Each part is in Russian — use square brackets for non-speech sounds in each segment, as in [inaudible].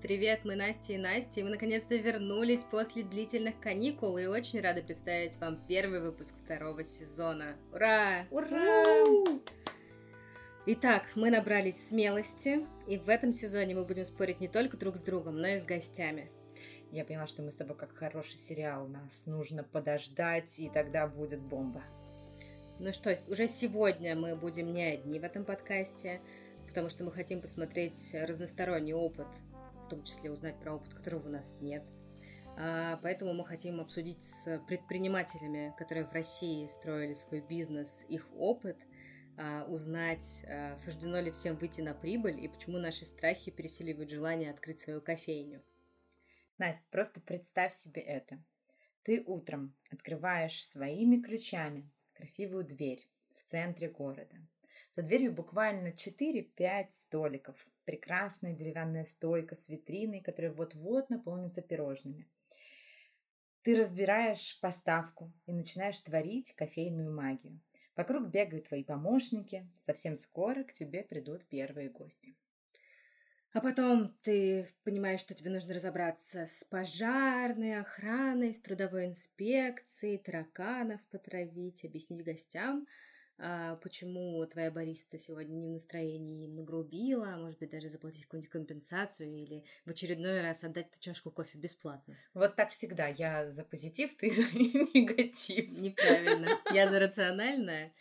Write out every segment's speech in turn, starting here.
Привет, мы Настя и Настя, и мы наконец-то вернулись после длительных каникул и очень рады представить вам первый выпуск второго сезона. Ура! Ура! Итак, мы набрались смелости, и в этом сезоне мы будем спорить не только друг с другом, но и с гостями. Я поняла, что мы с тобой как хороший сериал, нас нужно подождать, и тогда будет бомба. Ну что, уже сегодня мы будем не одни в этом подкасте, потому что мы хотим посмотреть разносторонний опыт, в том числе узнать про опыт, которого у нас нет. А, поэтому мы хотим обсудить с предпринимателями, которые в России строили свой бизнес, их опыт, а, узнать, а, суждено ли всем выйти на прибыль и почему наши страхи пересиливают желание открыть свою кофейню. Настя, просто представь себе это. Ты утром открываешь своими ключами красивую дверь в центре города. За дверью буквально 4-5 столиков. Прекрасная деревянная стойка с витриной, которая вот-вот наполнится пирожными. Ты разбираешь поставку и начинаешь творить кофейную магию. Вокруг бегают твои помощники. Совсем скоро к тебе придут первые гости. А потом ты понимаешь, что тебе нужно разобраться с пожарной охраной, с трудовой инспекцией, тараканов потравить, объяснить гостям, почему твоя бариста сегодня не в настроении им нагрубила, а может быть даже заплатить какую-нибудь компенсацию или в очередной раз отдать ту чашку кофе бесплатно. Вот так всегда. Я за позитив, ты [laughs] за негатив. Неправильно. [laughs] Я за рациональное,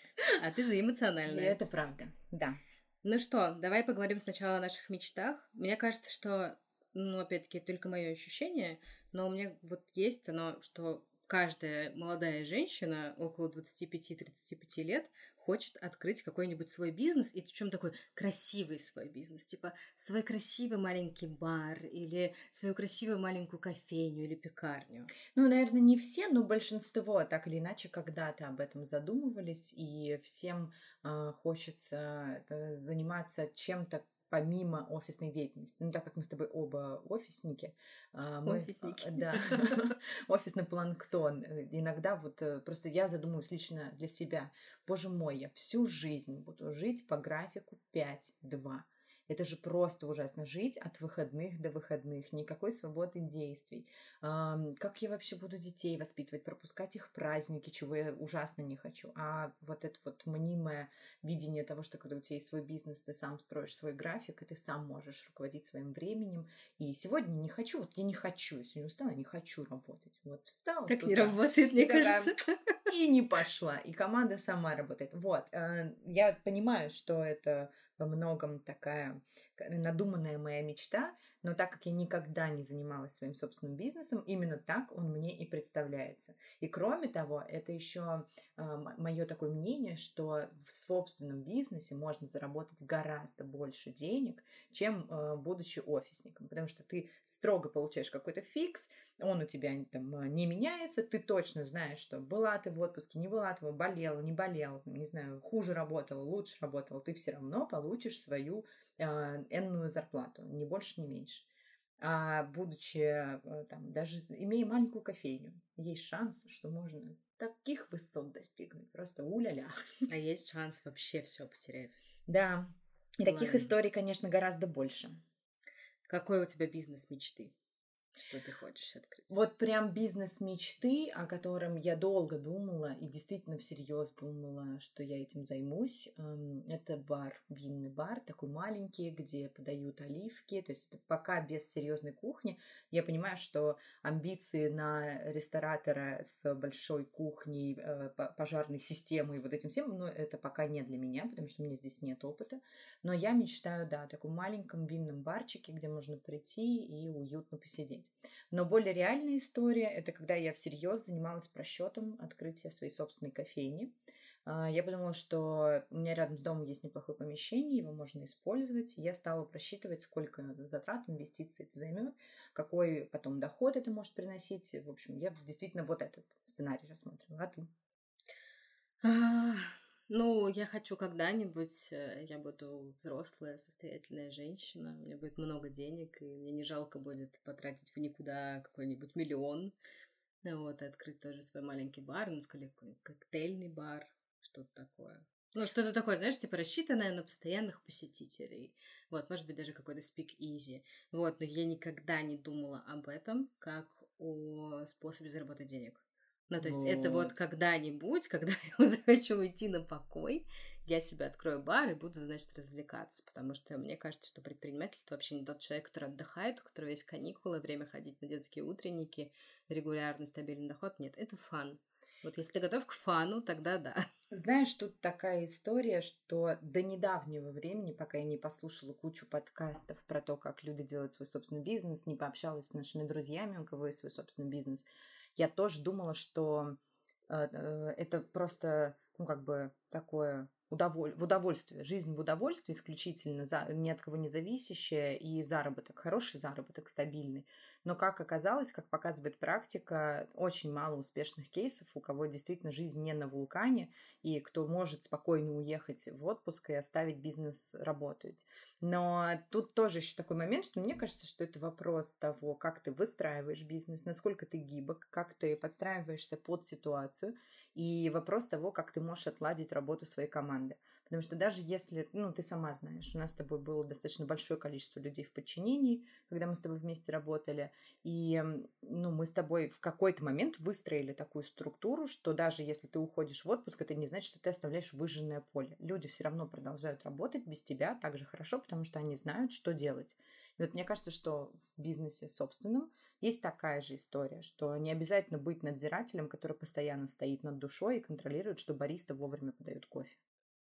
а ты за эмоциональное. И это правда, да. Ну что, давай поговорим сначала о наших мечтах. Мне кажется, что, ну, опять-таки, только мое ощущение, но у меня вот есть оно, что каждая молодая женщина около 25-35 лет хочет открыть какой-нибудь свой бизнес, и причем такой красивый свой бизнес, типа свой красивый маленький бар или свою красивую маленькую кофейню или пекарню. Ну, наверное, не все, но большинство так или иначе когда-то об этом задумывались, и всем э, хочется э, заниматься чем-то помимо офисной деятельности. Ну, так как мы с тобой оба офисники. А, мы, Офисники. Да, [laughs] офисный планктон. Иногда вот э, просто я задумываюсь лично для себя. Боже мой, я всю жизнь буду жить по графику 5-2 это же просто ужасно. Жить от выходных до выходных, никакой свободы действий. Как я вообще буду детей воспитывать, пропускать их праздники, чего я ужасно не хочу. А вот это вот мнимое видение того, что когда у тебя есть свой бизнес, ты сам строишь свой график, и ты сам можешь руководить своим временем. И сегодня не хочу, вот я не хочу, я сегодня устала, не хочу работать. Вот встала. Так не работает, мне кажется. И не пошла. И команда сама работает. Вот. Э, я понимаю, что это во многом такая надуманная моя мечта, но так как я никогда не занималась своим собственным бизнесом, именно так он мне и представляется. И кроме того, это еще э, а, мое такое мнение, что в собственном бизнесе можно заработать гораздо больше денег, чем э, будучи офисником, потому что ты строго получаешь какой-то фикс, он у тебя там а, не меняется, ты точно знаешь, что была ты в отпуске, не была ты, болела, не болела, не знаю, хуже работала, лучше работала, ты все равно получишь свою э, энную зарплату, ни больше, ни меньше. А будучи э, там, даже имея маленькую кофейню, есть шанс, что можно таких высот достигнуть. Просто уля-ля. А есть шанс вообще все потерять. Да. И Ладно. таких историй, конечно, гораздо больше. Какой у тебя бизнес мечты? Что ты хочешь открыть? Вот прям бизнес мечты, о котором я долго думала и действительно всерьез думала, что я этим займусь. Эм, это бар, винный бар, такой маленький, где подают оливки. То есть это пока без серьезной кухни. Я понимаю, что амбиции на ресторатора с большой кухней, э, пожарной системой, вот этим всем, но это пока не для меня, потому что у меня здесь нет опыта. Но я мечтаю, да, о таком маленьком винном барчике, где можно прийти и уютно посидеть быть. Но более реальная история – это когда я всерьез занималась просчетом открытия своей собственной кофейни. А, я подумала, что у меня рядом с домом есть неплохое помещение, его можно использовать. Я стала просчитывать, сколько затрат, инвестиций это займет, какой потом доход это может приносить. В общем, я действительно вот этот сценарий рассматривала. А ты? Ну, я хочу когда-нибудь, э, я буду взрослая, состоятельная женщина, у меня будет много денег, и мне не жалко будет потратить в никуда какой-нибудь миллион, вот, и открыть тоже свой маленький бар, ну, скорее, коктейльный бар, что-то такое. Ну, что-то такое, знаешь, типа рассчитанное на постоянных посетителей. Вот, может быть, даже какой-то easy. Вот, но я никогда не думала об этом как о способе заработать денег. Ну, то есть вот. это вот когда-нибудь, [laughs] когда я захочу уйти на покой, я себе открою бар и буду, значит, развлекаться. Потому что мне кажется, что предприниматель это вообще не тот человек, который отдыхает, у которого есть каникулы, время ходить на детские утренники, регулярный стабильный доход. Нет, это фан. Вот если ты готов к фану, тогда да. [laughs] Знаешь, тут такая история, что до недавнего времени, пока я не послушала кучу подкастов про то, как люди делают свой собственный бизнес, не пообщалась с нашими друзьями, у кого есть свой собственный бизнес, я тоже думала, что э, э, это просто, ну, как бы такое удоволь... в удовольствие, жизнь в удовольствии исключительно, за... ни от кого не зависящая, и заработок, хороший заработок, стабильный. Но, как оказалось, как показывает практика, очень мало успешных кейсов, у кого действительно жизнь не на вулкане, и кто может спокойно уехать в отпуск и оставить бизнес работать. Но тут тоже еще такой момент, что мне кажется, что это вопрос того, как ты выстраиваешь бизнес, насколько ты гибок, как ты подстраиваешься под ситуацию, и вопрос того, как ты можешь отладить работу своей команды. Потому что даже если, ну, ты сама знаешь, у нас с тобой было достаточно большое количество людей в подчинении, когда мы с тобой вместе работали, и, ну, мы с тобой в какой-то момент выстроили такую структуру, что даже если ты уходишь в отпуск, это не значит, что ты оставляешь выжженное поле. Люди все равно продолжают работать без тебя так же хорошо, потому что они знают, что делать. И вот мне кажется, что в бизнесе собственном есть такая же история, что не обязательно быть надзирателем, который постоянно стоит над душой и контролирует, что бариста вовремя подают кофе.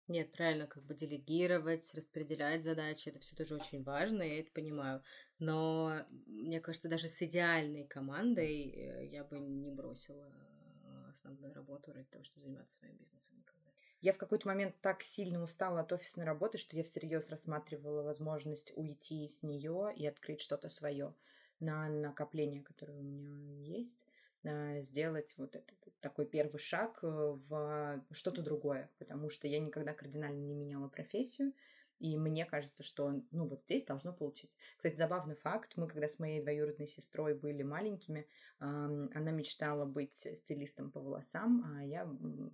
Нет, правильно, как бы делегировать, распределять задачи, это все тоже очень важно, я это понимаю. Но мне кажется, даже с идеальной командой э, я бы не бросила э, основную работу ради того, чтобы заниматься своим бизнесом никогда. Я в какой-то момент так сильно устала от офисной работы, что я всерьез рассматривала возможность уйти с нее и открыть что-то свое на накопление, которое у меня есть, сделать вот этот такой первый шаг э, в что-то другое, потому что я никогда кардинально не меняла профессию, и мне кажется, что, ну, вот здесь должно получиться. Кстати, забавный факт. Мы, когда с моей двоюродной сестрой были маленькими, она мечтала быть стилистом по волосам, а я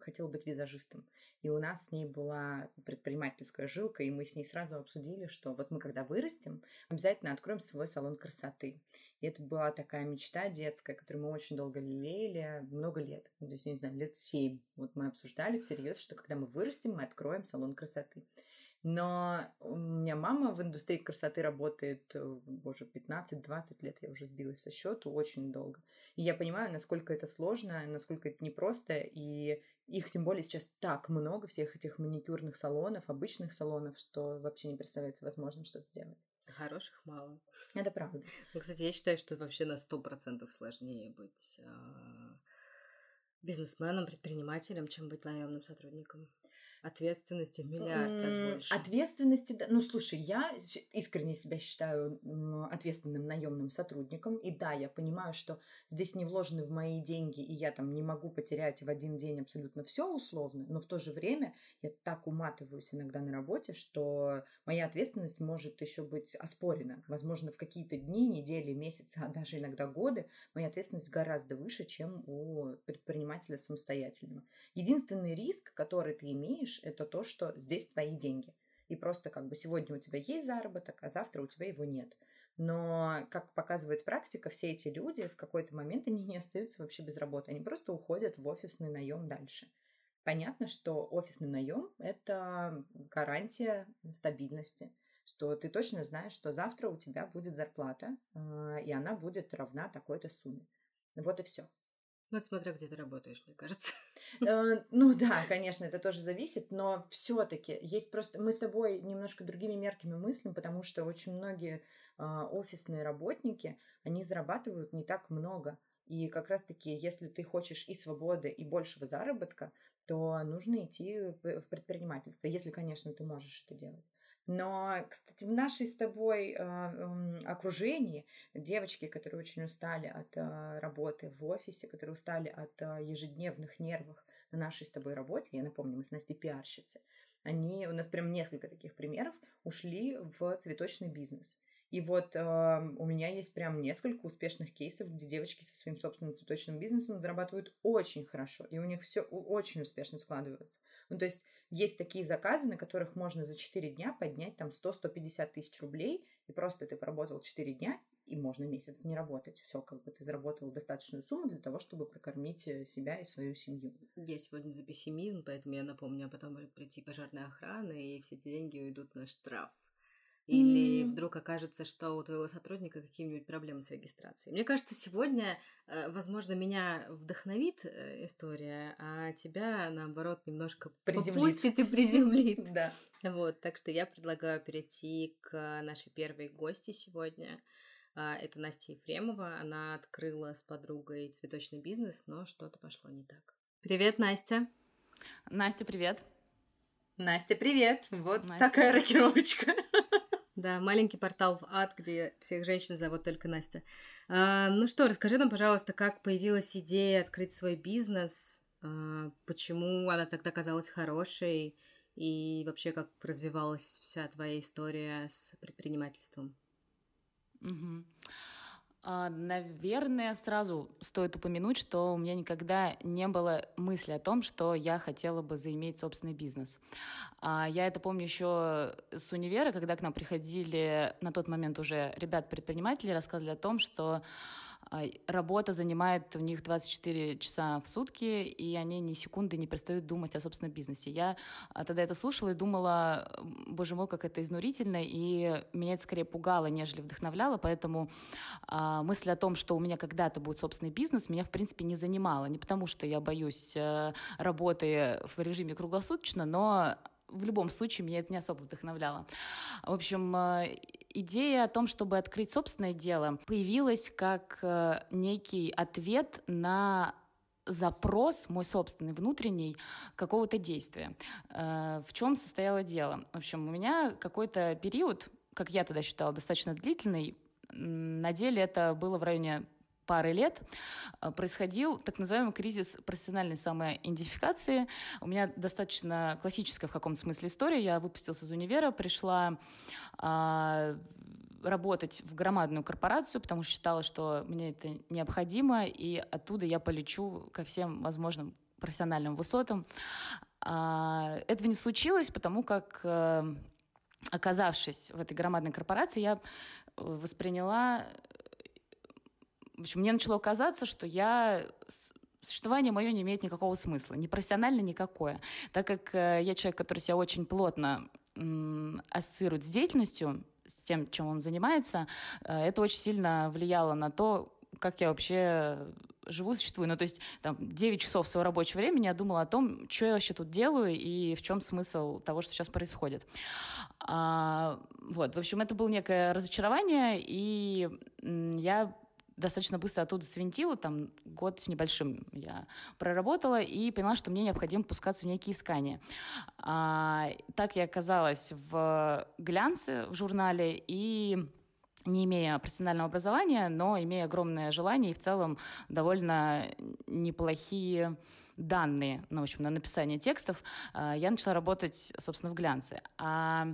хотела быть визажистом. И у нас с ней была предпринимательская жилка, и мы с ней сразу обсудили, что вот мы, когда вырастем, обязательно откроем свой салон красоты. И это была такая мечта детская, которую мы очень долго лелеяли, много лет. То есть, не знаю, лет семь. Вот мы обсуждали всерьез, что когда мы вырастем, мы откроем салон красоты. Но у меня мама в индустрии красоты работает, э, боже, 15-20 лет, я уже сбилась со счету, очень долго. И я понимаю, насколько это сложно, насколько это непросто, и их тем более сейчас так много, всех этих маникюрных салонов, обычных салонов, что вообще не представляется возможным что-то сделать. Хороших мало. Это правда. Ну, кстати, я считаю, что вообще на сто процентов сложнее быть э, бизнесменом, предпринимателем, чем быть наемным сотрудником. Ответственности в миллиард раз больше. Ответственности, да. Ну, слушай, я искренне себя считаю ответственным наемным сотрудником. И да, я понимаю, что здесь не вложены в мои деньги, и я там не могу потерять в один день абсолютно все условно. Но в то же время я так уматываюсь иногда на работе, что моя ответственность может еще быть оспорена. Возможно, в какие-то дни, недели, месяцы, а даже иногда годы моя ответственность гораздо выше, чем у предпринимателя самостоятельного. Единственный риск, который ты имеешь, имеешь, это то, что здесь твои деньги. И просто как бы сегодня у тебя есть заработок, а завтра у тебя его нет. Но, как показывает практика, все эти люди в какой-то момент они не остаются вообще без работы. Они просто уходят в офисный наем дальше. Понятно, что офисный наем – это гарантия стабильности, что ты точно знаешь, что завтра у тебя будет зарплата, а, и она будет равна такой-то сумме. Вот и все. Вот смотря где ты работаешь, мне кажется. Э, ну да, конечно, это тоже зависит, но все-таки есть просто... Мы с тобой немножко другими мерками мыслим, потому что очень многие а, офисные работники, они зарабатывают не так много. И как раз-таки, если ты хочешь и свободы, и большего заработка, то нужно идти в предпринимательство, если, конечно, ты можешь это делать. Но, кстати, в нашей с тобой э, окружении девочки, которые очень устали от э, работы в офисе, которые устали от э, ежедневных нервов на нашей с тобой работе, я напомню, мы с Настей пиарщицы, они, у нас прям несколько таких примеров, ушли в цветочный бизнес. И вот э, у меня есть прям несколько успешных кейсов, где девочки со своим собственным цветочным бизнесом зарабатывают очень хорошо, и у них все очень успешно складывается. Ну, то есть есть такие заказы, на которых можно за 4 дня поднять там 100-150 тысяч рублей, и просто ты поработал 4 дня, и можно месяц не работать. Все, как бы ты заработал достаточную сумму для того, чтобы прокормить э, себя и свою семью. Я сегодня за пессимизм, поэтому я напомню, а потом может прийти пожарная охрана, и все эти деньги уйдут на штраф. Или mm. вдруг окажется, что у твоего сотрудника какие-нибудь проблемы с регистрацией. Мне кажется, сегодня, э, возможно, меня вдохновит э, история, а тебя, наоборот, немножко приземлит. попустит и [laughs] приземлит. Да. Вот, так что я предлагаю перейти к нашей первой гости сегодня. А, это Настя Ефремова. Она открыла с подругой цветочный бизнес, но что-то пошло не так. Привет, Настя. Настя, привет. Настя, привет. Вот Настя, такая привет. рокировочка. Да, маленький портал в ад, где всех женщин зовут только Настя. А, ну что, расскажи нам, пожалуйста, как появилась идея открыть свой бизнес, а, почему она тогда казалась хорошей, и вообще как развивалась вся твоя история с предпринимательством. Угу. А, наверное, сразу стоит упомянуть, что у меня никогда не было мысли о том, что я хотела бы заиметь собственный бизнес. А, я это помню еще с универа, когда к нам приходили на тот момент уже ребят-предприниматели, рассказывали о том, что работа занимает у них 24 часа в сутки, и они ни секунды не перестают думать о собственном бизнесе. Я а, тогда это слушала и думала, боже мой, как это изнурительно, и меня это скорее пугало, нежели вдохновляло, поэтому а, мысль о том, что у меня когда-то будет собственный бизнес, меня, в принципе, не занимала. Не потому, что я боюсь э, работы в режиме круглосуточно, но в любом случае меня это не особо вдохновляло. В общем, э, идея о том, чтобы открыть собственное дело, появилась как э, некий ответ на запрос мой собственный, внутренний, какого-то действия. Э, в чем состояло дело? В общем, у меня какой-то период, как я тогда считала, достаточно длительный, на деле это было в районе пары лет э, происходил так называемый кризис профессиональной самоидентификации. У меня достаточно классическая в каком-то смысле история. Я выпустилась из универа, пришла а, работать в громадную корпорацию, потому что считала, что мне это необходимо, и оттуда я полечу ко всем возможным профессиональным высотам. А, этого не случилось, потому как э, оказавшись в этой громадной корпорации, я восприняла в общем, мне начало казаться, что я существование мое не имеет никакого смысла, не профессионально никакое, так как э, я человек, который себя очень плотно ассоциирует с деятельностью, с тем, чем он занимается, э, это очень сильно влияло на то, как я вообще живу, существую. Ну, то есть, там, 9 часов своего рабочего времени я думала о том, что я вообще тут делаю и в чем смысл того, что сейчас происходит. А, вот, в общем, это было некое разочарование, и я достаточно быстро оттуда свинтила, там год с небольшим я проработала и поняла, что мне необходимо пускаться в некие искания. А, так я оказалась в глянце, в журнале, и не имея профессионального образования, но имея огромное желание и в целом довольно неплохие данные, ну, в общем, на написание текстов, а, я начала работать, собственно, в глянце. А,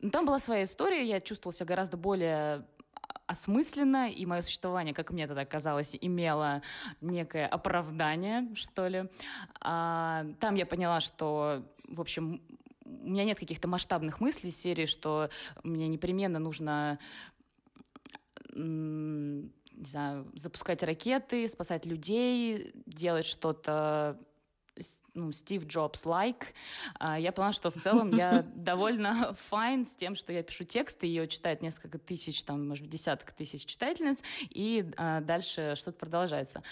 ну, там была своя история, я чувствовала себя гораздо более осмысленно, и мое существование, как мне тогда казалось, имело некое оправдание, что ли. А, там я поняла, что, в общем, у меня нет каких-то масштабных мыслей серии, что мне непременно нужно не знаю, запускать ракеты, спасать людей, делать что-то ну, Стив Джобс like, like. я поняла, что в целом я [laughs] довольно fine с тем, что я пишу тексты, ее читает несколько тысяч, там, может быть, десяток тысяч читательниц, и а, дальше что-то продолжается.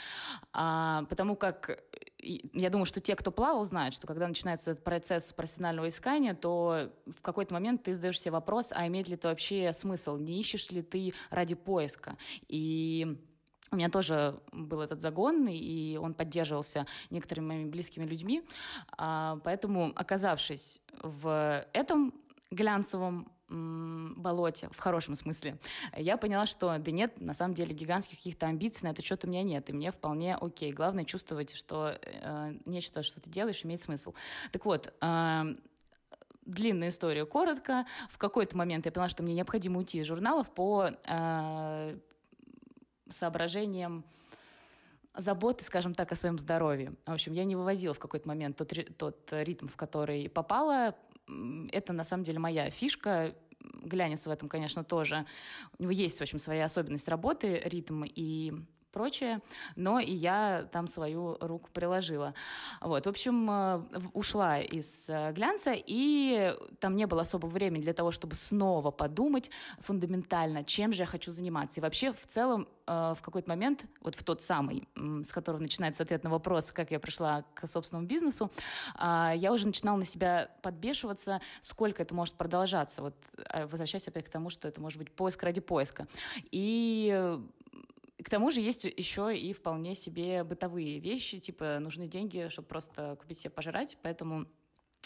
А, потому как я думаю, что те, кто плавал, знают, что когда начинается этот процесс профессионального искания, то в какой-то момент ты задаешь себе вопрос, а имеет ли это вообще смысл, не ищешь ли ты ради поиска. И у меня тоже был этот загон, и он поддерживался некоторыми моими близкими людьми. А, поэтому, оказавшись в этом глянцевом болоте, в хорошем смысле, я поняла, что да нет, на самом деле гигантских каких-то амбиций на это что-то у меня нет, и мне вполне окей. Главное чувствовать, что э, нечто, что ты делаешь, имеет смысл. Так вот, э, длинную историю коротко. В какой-то момент я поняла, что мне необходимо уйти из журналов по э, соображениям заботы, скажем так, о своем здоровье. В общем, я не вывозила в какой-то момент тот, тот ритм, в который попала. Это на самом деле моя фишка. Глянец в этом, конечно, тоже. У него есть, в общем, своя особенность работы, ритм и прочее, но и я там свою руку приложила. Вот, в общем, э, ушла из э, глянца, и там не было особо времени для того, чтобы снова подумать фундаментально, чем же я хочу заниматься. И вообще, в целом, э, в какой-то момент, вот в тот самый, с которого начинается ответ на вопрос, как я пришла к собственному бизнесу, а, я уже начинала на себя подбешиваться, сколько это может продолжаться. Вот возвращаясь опять к тому, что это может быть поиск ради поиска. И к тому же есть еще и вполне себе бытовые вещи, типа нужны деньги, чтобы просто купить себе пожрать, поэтому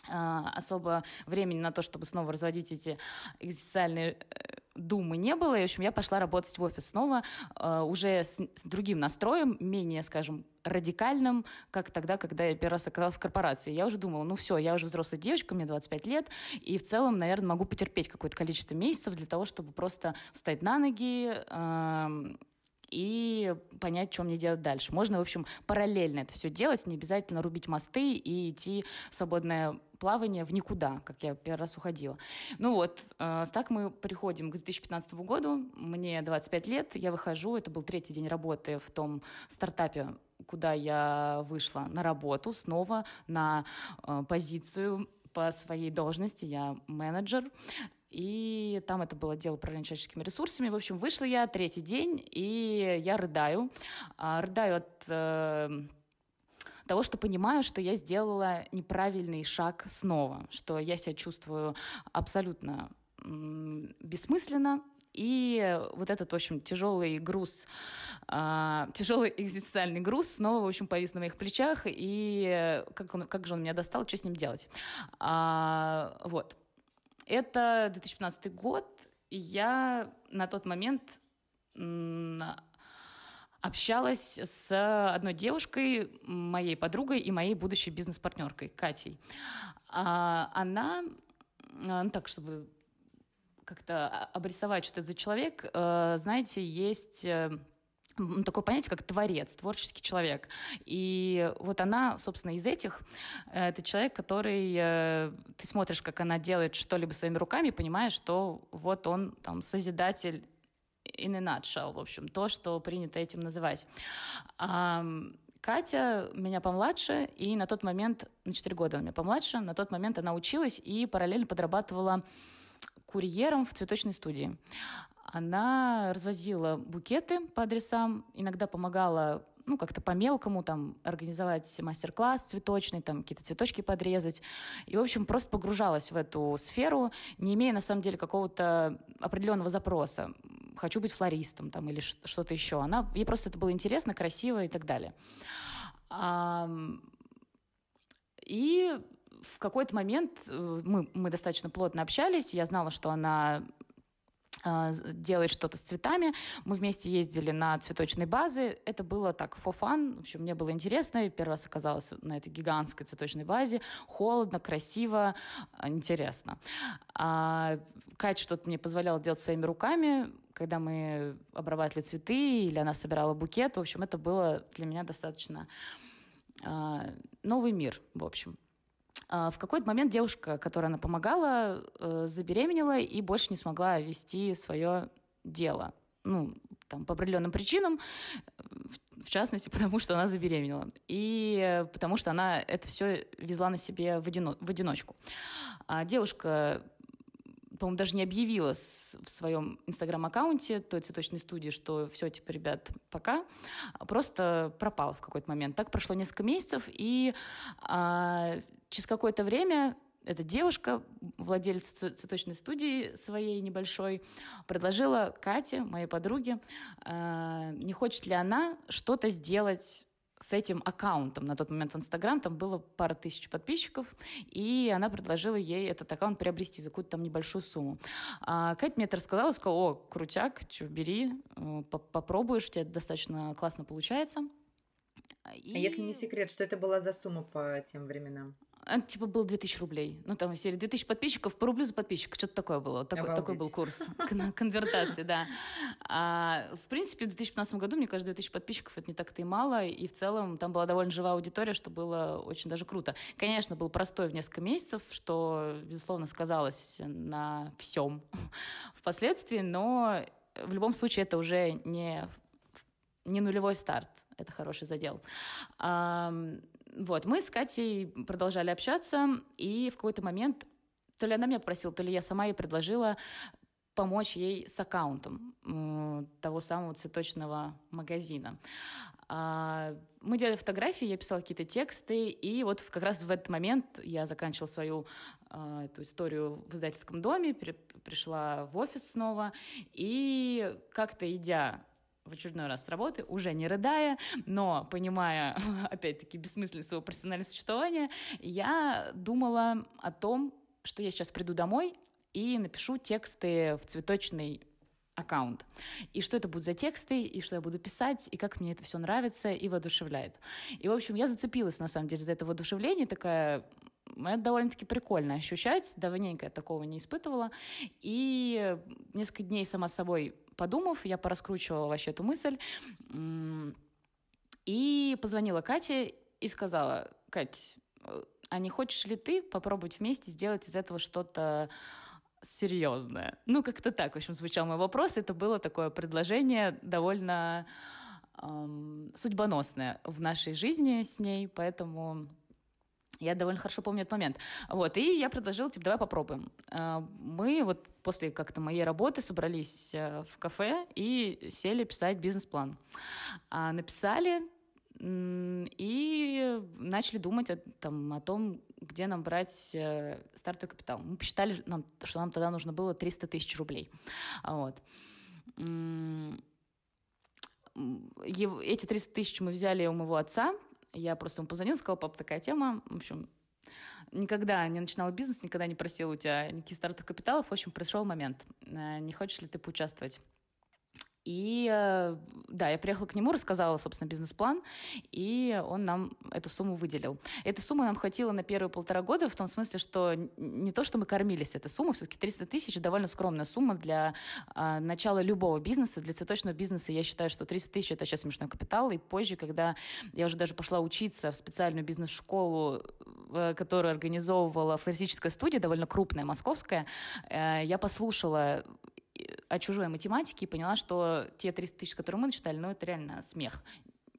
а, особо времени на то, чтобы снова разводить эти экзистенциальные э, думы не было. И, в общем, я пошла работать в офис снова, э, уже с, с другим настроем, менее, скажем, радикальным, как тогда, когда я первый раз оказалась в корпорации. Я уже думала, ну все, я уже взрослая девочка, мне 25 лет, и в целом, наверное, могу потерпеть какое-то количество месяцев для того, чтобы просто встать на ноги, и понять, что мне делать дальше. Можно, в общем, параллельно это все делать, не обязательно рубить мосты и идти в свободное плавание в никуда, как я первый раз уходила. Ну вот, э, так мы приходим к 2015 году, мне 25 лет, я выхожу, это был третий день работы в том стартапе, куда я вышла на работу, снова на э, позицию по своей должности, я менеджер, и там это было дело управления человеческими ресурсами. В общем, вышла я третий день, и я рыдаю. А, рыдаю от э, того, что понимаю, что я сделала неправильный шаг снова, что я себя чувствую абсолютно бессмысленно, и вот этот, в общем, тяжелый груз, э, тяжелый экзистенциальный груз снова, в общем, повис на моих плечах, и как, он, как же он меня достал, что с ним делать? А, вот. Это 2015 год, и я на тот момент общалась с одной девушкой, моей подругой и моей будущей бизнес-партнеркой Катей. А, она, ну так, чтобы как-то обрисовать, что это за человек, э, знаете, есть э, такое понятие, как творец, творческий человек. И вот она, собственно, из этих, э, это человек, который, э, ты смотришь, как она делает что-либо своими руками, понимаешь, что вот он там созидатель in a nutshell, в общем, то, что принято этим называть. Катя меня помладше, и на тот момент, на 4 года она меня помладше, на тот момент она училась и параллельно подрабатывала курьером в цветочной студии. Она развозила букеты по адресам, иногда помогала ну, как-то по-мелкому там организовать мастер-класс цветочный, там какие-то цветочки подрезать. И, в общем, просто погружалась в эту сферу, не имея, на самом деле, какого-то определенного запроса. Хочу быть флористом там или что-то еще. Она, ей просто это было интересно, красиво и так далее. И в какой-то момент э, мы, мы достаточно плотно общались, я знала, что она делает что-то с цветами. Мы вместе ездили на цветочные базы. Это было так, fun. В общем, мне было интересно. Я первый раз оказалась на этой гигантской цветочной базе. Холодно, красиво, а, интересно. А Кать что-то мне позволяла делать своими руками, когда мы обрабатывали цветы или она собирала букет. В общем, это было для меня достаточно а, новый мир, в общем. А, в какой-то момент девушка, которая она помогала, э, забеременела и больше не смогла вести свое дело. Ну, там, по определенным причинам, в частности, [laughs] потому что она забеременела. И потому что она это все везла на себе в, одино- в одиночку. А девушка по-моему, даже не объявила в своем инстаграм-аккаунте той цветочной студии, что все, типа, ребят, пока. Просто пропала в какой-то момент. Так прошло несколько месяцев, и а, через какое-то время эта девушка, владелица цветочной студии своей небольшой, предложила Кате, моей подруге, э, не хочет ли она что-то сделать с этим аккаунтом. На тот момент в Инстаграм там было пара тысяч подписчиков, и она предложила ей этот аккаунт приобрести за какую-то там небольшую сумму. А Катя мне это рассказала, сказала, о, крутяк, что, бери, э, попробуешь, у тебя достаточно классно получается. И... А если не секрет, что это была за сумма по тем временам? Это, типа, было 2000 рублей. Ну, там, серии 2000 подписчиков по рублю за подписчика. Что-то такое было. Такой, такой был курс [laughs] конвертации, да. А, в принципе, в 2015 году, мне кажется, 2000 подписчиков — это не так-то и мало. И в целом там была довольно живая аудитория, что было очень даже круто. Конечно, был простой в несколько месяцев, что, безусловно, сказалось на всем [laughs] впоследствии, но в любом случае это уже не, не нулевой старт. Это хороший задел. Вот, мы с Катей продолжали общаться, и в какой-то момент то ли она меня попросила, то ли я сама ей предложила помочь ей с аккаунтом э, того самого цветочного магазина. А, мы делали фотографии, я писала какие-то тексты, и вот как раз в этот момент я заканчивала свою э, эту историю в издательском доме, пришла в офис снова, и как-то идя в очередной раз с работы, уже не рыдая, но понимая, [laughs] опять-таки, бессмысленность своего профессионального существования, я думала о том, что я сейчас приду домой и напишу тексты в цветочный аккаунт. И что это будут за тексты, и что я буду писать, и как мне это все нравится и воодушевляет. И, в общем, я зацепилась, на самом деле, за это воодушевление, такая это довольно-таки прикольно ощущать, давненько я такого не испытывала. И несколько дней сама собой подумав, я пораскручивала вообще эту мысль и позвонила Кате и сказала, Кать, а не хочешь ли ты попробовать вместе сделать из этого что-то серьезное? Ну, как-то так, в общем, звучал мой вопрос. Это было такое предложение довольно эм, судьбоносное в нашей жизни с ней, поэтому я довольно хорошо помню этот момент. Вот, и я предложила, типа, давай попробуем. А, мы вот после как-то моей работы собрались э, в кафе и сели писать бизнес-план. А, написали и начали думать о, там, о том, где нам брать э, стартовый капитал. Мы посчитали, нам, что нам тогда нужно было 300 тысяч рублей. Вот. Эти 300 тысяч мы взяли у моего отца, я просто ему позвонила, сказала, папа, такая тема. В общем, никогда не начинала бизнес, никогда не просила у тебя никаких стартовых капиталов. В общем, пришел момент. Э, не хочешь ли ты поучаствовать? И э, да, я приехала к нему, рассказала, собственно, бизнес-план, и он нам эту сумму выделил. Эта сумма нам хватила на первые полтора года, в том смысле, что не то, что мы кормились этой суммой, все-таки 300 тысяч – довольно скромная сумма для а, начала любого бизнеса. Для цветочного бизнеса я считаю, что 300 тысяч – это сейчас смешной капитал, и позже, когда я уже даже пошла учиться в специальную бизнес-школу, э, которую организовывала флористическая студия, довольно крупная, московская, э, я послушала о чужой математике и поняла, что те 300 тысяч, которые мы начитали, ну, это реально смех.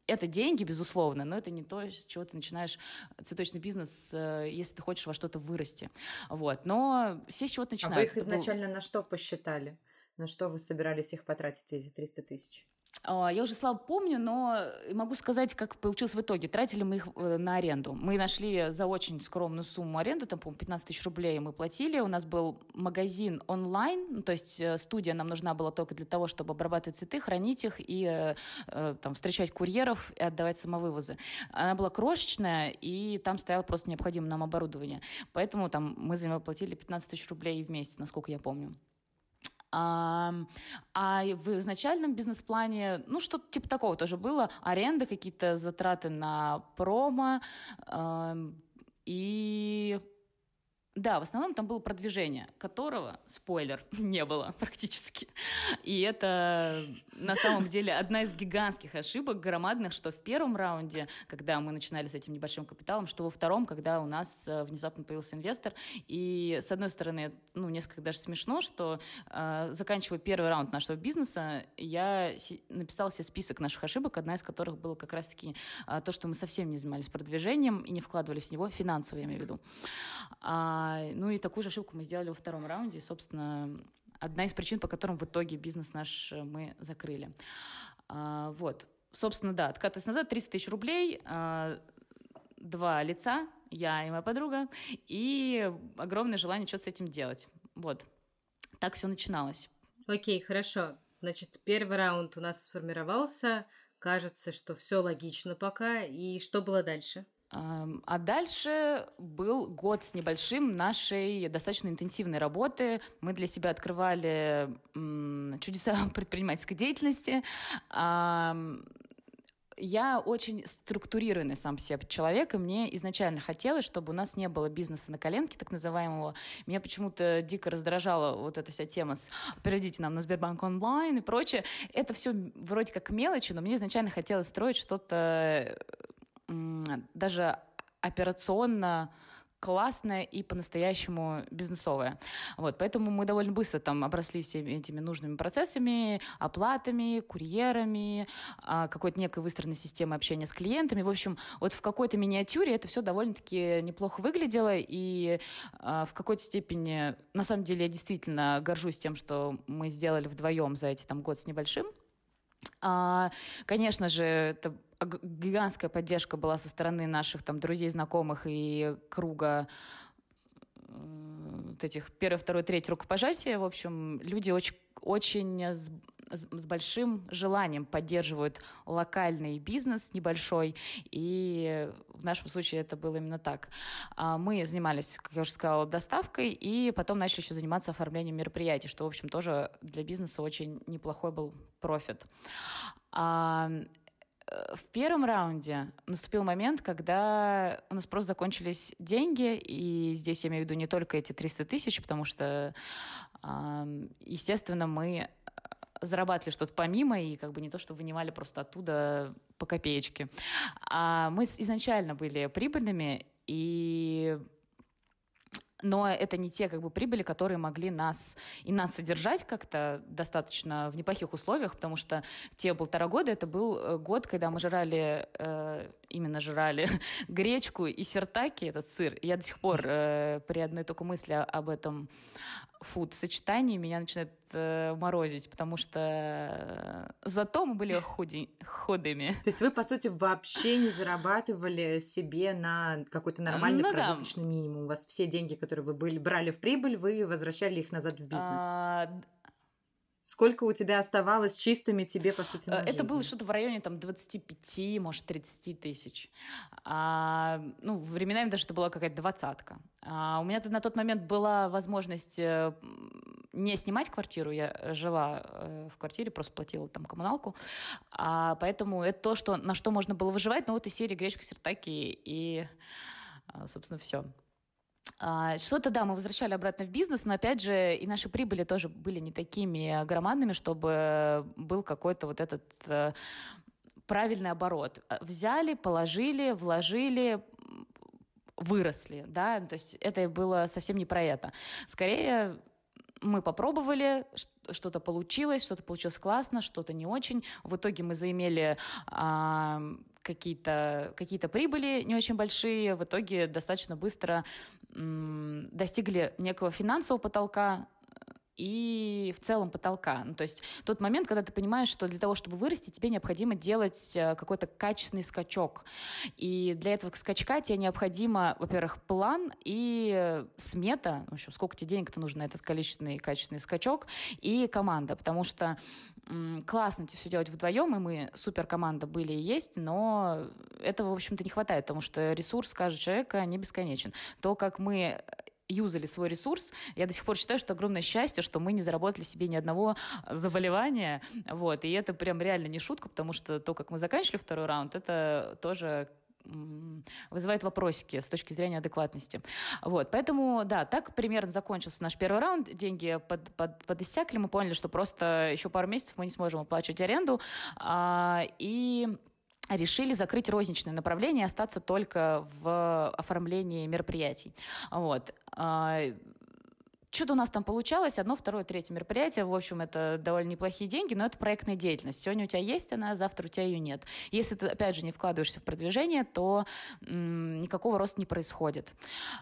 Это деньги, безусловно, но это не то, с чего ты начинаешь цветочный бизнес, э, если ты хочешь во что-то вырасти. Вот. Но все с чего-то начинают. А вы их изначально был... на что посчитали? На что вы собирались их потратить, эти 300 тысяч? А, я уже слабо помню, но могу сказать, как получилось в итоге. Тратили мы их э, на аренду. Мы нашли за очень скромную сумму аренду, там, по 15 тысяч рублей мы платили. У нас был магазин онлайн, ну, то есть э, студия нам нужна была только для того, чтобы обрабатывать цветы, хранить их и э, там, встречать курьеров и отдавать самовывозы. Она была крошечная, и там стояло просто необходимое нам оборудование. Поэтому там мы за него платили 15 тысяч рублей в месяц, насколько я помню. А, а в изначальном бизнес-плане, ну, что-то типа такого тоже было. Аренда, какие-то затраты на промо. Э, и да, в основном там было продвижение, которого, спойлер, [laughs] не было практически. И это на самом деле одна из гигантских ошибок, громадных, что в первом раунде, когда мы начинали с этим небольшим капиталом, что во втором, когда у нас э, внезапно появился инвестор. И, с одной стороны, ну, несколько даже смешно, что, э, заканчивая первый раунд нашего бизнеса, я написала себе список наших ошибок, одна из которых была как раз-таки э, то, что мы совсем не занимались продвижением и не вкладывались в него, финансово я имею в виду. А, ну и такую же ошибку мы сделали во втором раунде, и, собственно, одна из причин, по которым в итоге бизнес наш э, мы закрыли. А, вот, собственно, да, откатываясь назад, 30 тысяч рублей, а, два лица, я и моя подруга, и огромное желание что-то с этим делать. Вот, так все начиналось. Окей, хорошо. Значит, первый раунд у нас сформировался. Кажется, что все логично пока. И что было дальше? А дальше был год с небольшим нашей достаточно интенсивной работы. Мы для себя открывали чудеса [laughs] предпринимательской деятельности. я очень структурированный сам себе человек, и мне изначально хотелось, чтобы у нас не было бизнеса на коленке, так называемого. Меня почему-то дико раздражала вот эта вся тема с «перейдите нам на Сбербанк онлайн» и прочее. Это все вроде как мелочи, но мне изначально хотелось строить что-то даже операционно классная и по-настоящему бизнесовая. Вот, поэтому мы довольно быстро там обросли всеми этими нужными процессами, оплатами, курьерами, а, какой-то некой выстроенной системой общения с клиентами. В общем, вот в какой-то миниатюре это все довольно-таки неплохо выглядело, и а, в какой-то степени, на самом деле, я действительно горжусь тем, что мы сделали вдвоем за эти там год с небольшим. А, конечно же, это гигантская поддержка была со стороны наших там друзей, знакомых и круга вот этих первое, второе, третье рукопожатия. В общем, люди очень, очень с, с большим желанием поддерживают локальный бизнес небольшой, и в нашем случае это было именно так. А мы занимались, как я уже сказала, доставкой, и потом начали еще заниматься оформлением мероприятий, что, в общем, тоже для бизнеса очень неплохой был профит. Э, в первом раунде наступил момент, когда у нас просто закончились деньги, и здесь я имею в виду не только эти 300 тысяч, потому что, естественно, мы зарабатывали что-то помимо, и как бы не то, что вынимали просто оттуда по копеечке. А мы изначально были прибыльными, и но это не те как бы прибыли, которые могли нас и нас содержать как-то достаточно в неплохих условиях, потому что те полтора года это был э, год, когда мы жрали, э, именно жрали [laughs] гречку и сертаки, этот сыр. Я до сих пор э, при одной только мысли об этом фуд-сочетании меня начинает э, морозить, потому что э, зато мы были худи, худыми. То есть вы, по сути, вообще не зарабатывали себе на какой-то нормальный ну, прожиточный да. минимум. У вас все деньги, которые вы были, брали в прибыль, вы возвращали их назад в бизнес. А, Сколько у тебя оставалось чистыми тебе, по сути, на Это жизнь? было что-то в районе там 25, может, 30 тысяч. А, ну, временами даже это была какая-то двадцатка. А, у меня на тот момент была возможность э, не снимать квартиру, я жила э, в квартире, просто платила там коммуналку, а, поэтому это то, что, на что можно было выживать, ну вот из серии гречка, сертаки и, а, собственно, все. А, что-то, да, мы возвращали обратно в бизнес, но, опять же, и наши прибыли тоже были не такими громадными, чтобы был какой-то вот этот э, правильный оборот. А, взяли, положили, вложили, выросли, да, то есть это было совсем не про это. Скорее, мы попробовали, что-то получилось, что-то получилось классно, что-то не очень. В итоге мы заимели какие-то какие прибыли не очень большие. В итоге достаточно быстро достигли некого финансового потолка, и в целом потолка. Ну, то есть тот момент, когда ты понимаешь, что для того, чтобы вырасти, тебе необходимо делать э, какой-то качественный скачок. И для этого скачка тебе необходимо, во-первых, план и смета, в общем, сколько тебе денег-то нужно на этот количественный качественный скачок, и команда, потому что классно это все делать вдвоем, и мы супер команда были и есть, но этого, в общем-то, не хватает, потому что ресурс каждого человека не бесконечен. То, как мы юзали свой ресурс. Я до сих пор считаю, что огромное счастье, что мы не заработали себе ни одного заболевания. Вот. И это прям реально не шутка, потому что то, как мы заканчивали второй раунд, это тоже вызывает вопросики с точки зрения адекватности. Вот, поэтому, да, так примерно закончился наш первый раунд, деньги под, под, подиссякли, мы поняли, что просто еще пару месяцев мы не сможем оплачивать аренду, а, и решили закрыть розничное направление и остаться только в оформлении мероприятий. Вот. А, что-то у нас там получалось, одно, второе, третье мероприятие, в общем, это довольно неплохие деньги, но это проектная деятельность. Сегодня у тебя есть она, завтра у тебя ее нет. Если ты, опять же, не вкладываешься в продвижение, то м, никакого роста не происходит.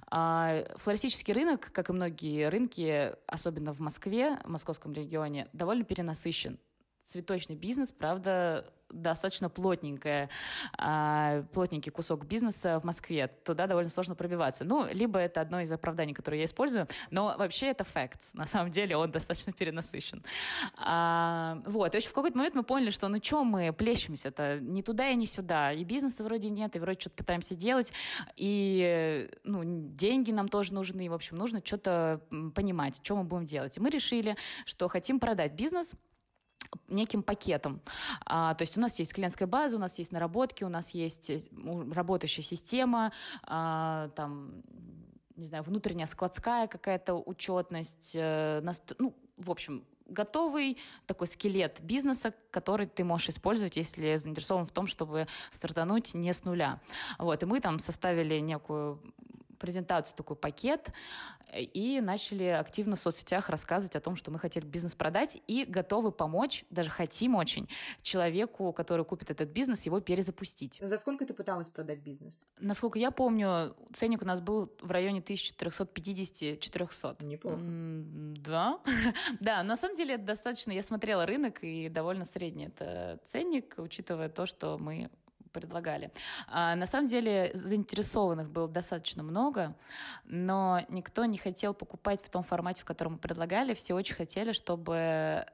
А, флористический рынок, как и многие рынки, особенно в Москве, в московском регионе, довольно перенасыщен цветочный бизнес, правда, достаточно плотненькая, плотненький кусок бизнеса в Москве. Туда довольно сложно пробиваться. Ну, либо это одно из оправданий, которые я использую, но вообще это факт. На самом деле он достаточно перенасыщен. А, вот. И в какой-то момент мы поняли, что ну что мы плещемся-то? Ни туда и ни сюда. И бизнеса вроде нет, и вроде что-то пытаемся делать. И ну, деньги нам тоже нужны. И, в общем, нужно что-то понимать, что мы будем делать. И мы решили, что хотим продать бизнес – неким пакетом. А, то есть у нас есть клиентская база, у нас есть наработки, у нас есть э, работающая система, а, там, не знаю, внутренняя складская какая-то учетность, э, ну, в общем, готовый такой скелет бизнеса, который ты можешь использовать, если заинтересован в том, чтобы стартануть не с нуля. Вот, и мы там составили некую презентацию, такой пакет, и начали активно в соцсетях рассказывать о том, что мы хотели бизнес продать и готовы помочь, даже хотим очень, человеку, который купит этот бизнес, его перезапустить. За сколько ты пыталась продать бизнес? Насколько я помню, ценник у нас был в районе 1350-400. Неплохо. Да. [laughs] да, на самом деле это достаточно... Я смотрела рынок, и довольно средний это ценник, учитывая то, что мы предлагали. А, на самом деле заинтересованных было достаточно много, но никто не хотел покупать в том формате, в котором мы предлагали. Все очень хотели, чтобы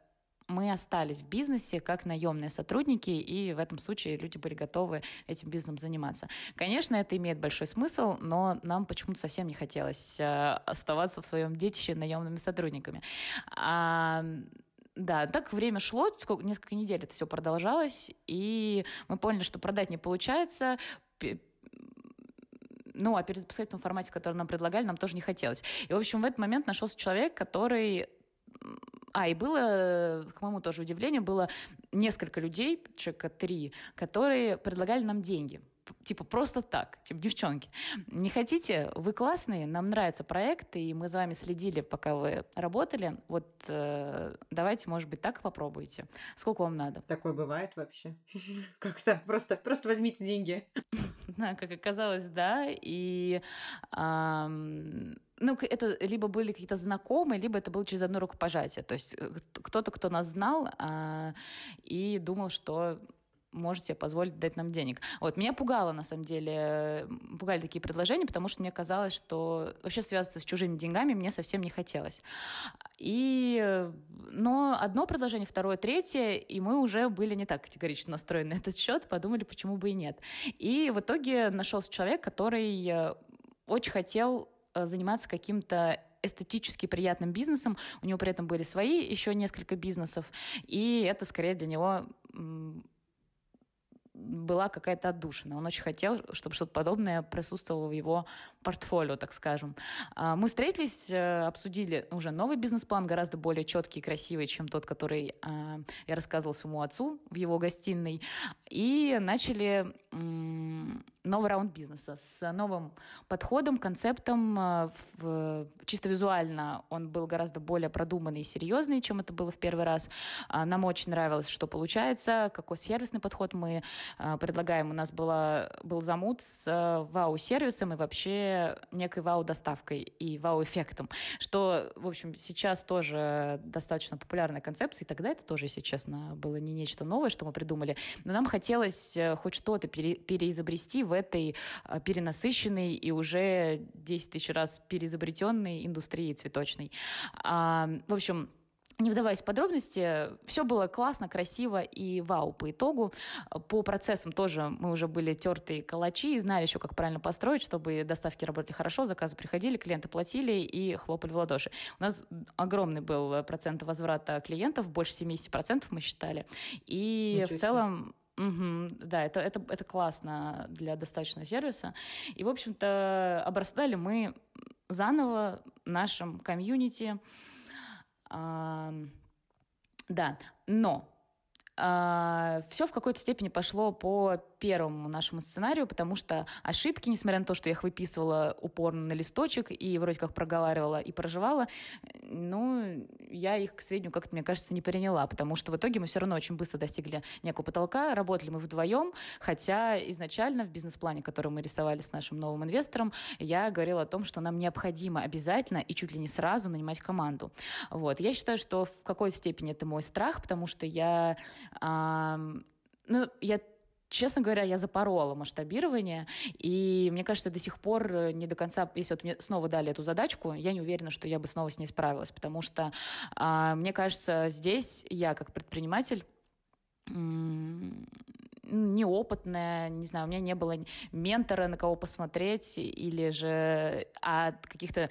мы остались в бизнесе как наемные сотрудники, и в этом случае люди были готовы этим бизнесом заниматься. Конечно, это имеет большой смысл, но нам почему-то совсем не хотелось э, оставаться в своем детище наемными сотрудниками. Да, так время шло, сколько, несколько недель это все продолжалось, и мы поняли, что продать не получается, ну, а перезапускать в том формате, в котором нам предлагали, нам тоже не хотелось. И, в общем, в этот момент нашелся человек, который а, и было, к моему тоже удивлению, было несколько людей, человека три, которые предлагали нам деньги типа просто так, типа, девчонки, не хотите, вы классные, нам нравится проект, и мы за вами следили, пока вы работали, вот э, давайте, может быть, так попробуйте. Сколько вам надо? Такое бывает вообще? [laughs] Как-то просто, просто возьмите деньги. [laughs] Да, как оказалось, да, и ну, это либо были какие-то знакомые, либо это было через одно рукопожатие. То есть э, кто-то, кто нас знал а, и думал, что может себе позволить дать нам денег. Вот, меня пугало, на самом деле, пугали такие предложения, потому что мне казалось, что вообще связываться с чужими деньгами мне совсем не хотелось. И, но одно предложение, второе, третье, и мы уже были не так категорично настроены на этот счет, подумали, почему бы и нет. И в итоге нашелся человек, который э, очень хотел э, заниматься каким-то эстетически приятным бизнесом. У него при этом были свои еще несколько бизнесов, и это скорее для него была какая-то отдушина. Он очень хотел, чтобы что-то подобное присутствовало в его портфолио, так скажем. А, мы встретились, э, обсудили уже новый бизнес-план, гораздо более четкий и красивый, чем тот, который а, я рассказывала своему отцу в его гостиной, и начали новый раунд бизнеса с новым подходом, концептом. А, чисто визуально он был гораздо более продуманный и серьезный, чем это было в первый раз. Нам очень нравилось, что получается, какой сервисный подход мы предлагаем. У нас была, был замут с вау-сервисом и вообще некой вау-доставкой и вау-эффектом, что, в общем, сейчас тоже достаточно популярная концепция, и тогда это тоже, если честно, было не нечто новое, что мы придумали, но нам хотелось э, хоть что-то пере, переизобрести в этой э, перенасыщенной и уже 10 тысяч раз переизобретенной индустрии цветочной. А, в общем, не вдаваясь в подробности, все было классно, красиво и вау по итогу. По процессам тоже мы уже были тертые калачи и знали еще, как правильно построить, чтобы доставки работали хорошо, заказы приходили, клиенты платили и хлопали в ладоши. У нас огромный был процент возврата клиентов, больше 70% мы считали. И Ничего в целом Угу, да, это, это, это классно для достаточного сервиса. И, в общем-то, обрастали мы заново нашим комьюнити, да, но а, все в какой-то степени пошло по первому нашему сценарию, потому что ошибки, несмотря на то, что я их выписывала упорно на листочек и вроде как проговаривала и проживала, ну, я их к сведению как-то, мне кажется, не приняла, потому что в итоге мы все равно очень быстро достигли некого потолка, работали мы вдвоем, хотя изначально в бизнес-плане, который мы рисовали с нашим новым инвестором, я говорила о том, что нам необходимо обязательно и чуть ли не сразу нанимать команду. Вот. Я считаю, что в какой-то степени это мой страх, потому что я... Ну, я честно говоря, я запорола масштабирование, и мне кажется, до сих пор э, не до конца, если вот мне снова дали эту задачку, я не уверена, что я бы снова с ней справилась, потому что а, мне кажется, здесь я как предприниматель неопытная, не знаю, у меня не было ментора, на кого посмотреть, или же а каких-то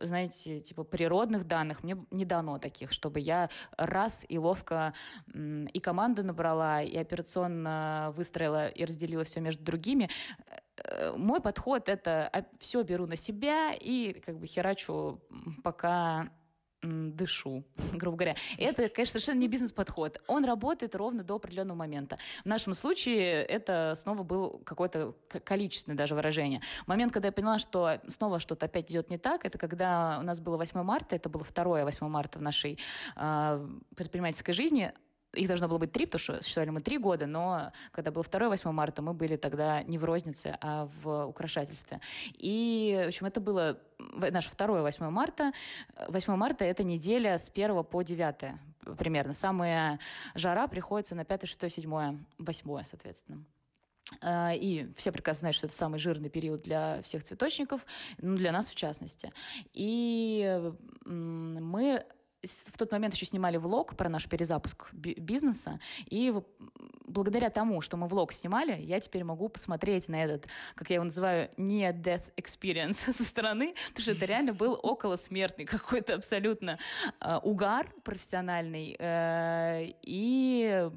знаете, типа природных данных мне не дано таких, чтобы я раз и ловко и команды набрала, и операционно выстроила и разделила все между другими. Э, мой подход — это а, все беру на себя и как бы херачу, пока дышу, [laughs] грубо говоря. Это, конечно, совершенно не бизнес-подход. Он работает ровно до определенного момента. В нашем случае это снова был какое-то количественное даже выражение. Момент, когда я поняла, что снова что-то опять идет не так, это когда у нас было 8 марта, это было второе 8 марта в нашей э, предпринимательской жизни, их должно было быть три, потому что существовали мы три года, но когда был 2 8 марта, мы были тогда не в рознице, а в украшательстве. И, в общем, это было наше второе 8 марта. 8 марта — это неделя с 1 по 9 примерно. Самая жара приходится на 5, 6, 7, 8, соответственно. А, и все прекрасно знают, что это самый жирный период для всех цветочников, ну, для нас в частности. И мы в тот момент еще снимали влог про наш перезапуск бизнеса, и благодаря тому, что мы влог снимали, я теперь могу посмотреть на этот, как я его называю, не death experience [laughs] со стороны, потому что это реально был около смертный какой-то абсолютно э, угар профессиональный, э, и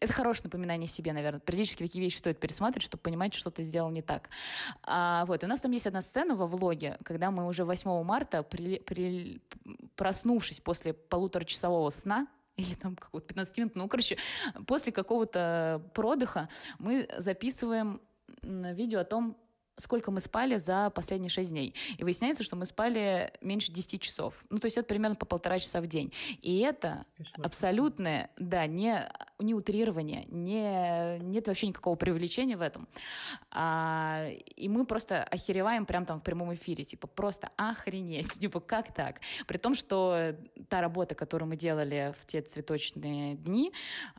это хорошее напоминание себе, наверное. Периодически такие вещи стоит пересматривать, чтобы понимать, что ты сделал не так. А, вот, у нас там есть одна сцена во влоге, когда мы уже 8 марта, при, при, проснувшись после полуторачасового сна, [laughs] или там какого-то 15 минут, ну, короче, после какого-то продыха мы записываем видео о том, сколько мы спали за последние 6 дней. И выясняется, что мы спали меньше 10 часов. Ну, то есть это примерно по полтора часа в день. И это Кошмар. абсолютное, да, не, не утрирование, не, нет вообще никакого преувеличения в этом. А, и мы просто охереваем прямо там в прямом эфире, типа просто охренеть, [laughs] типа как так? При том, что та работа, которую мы делали в те цветочные дни,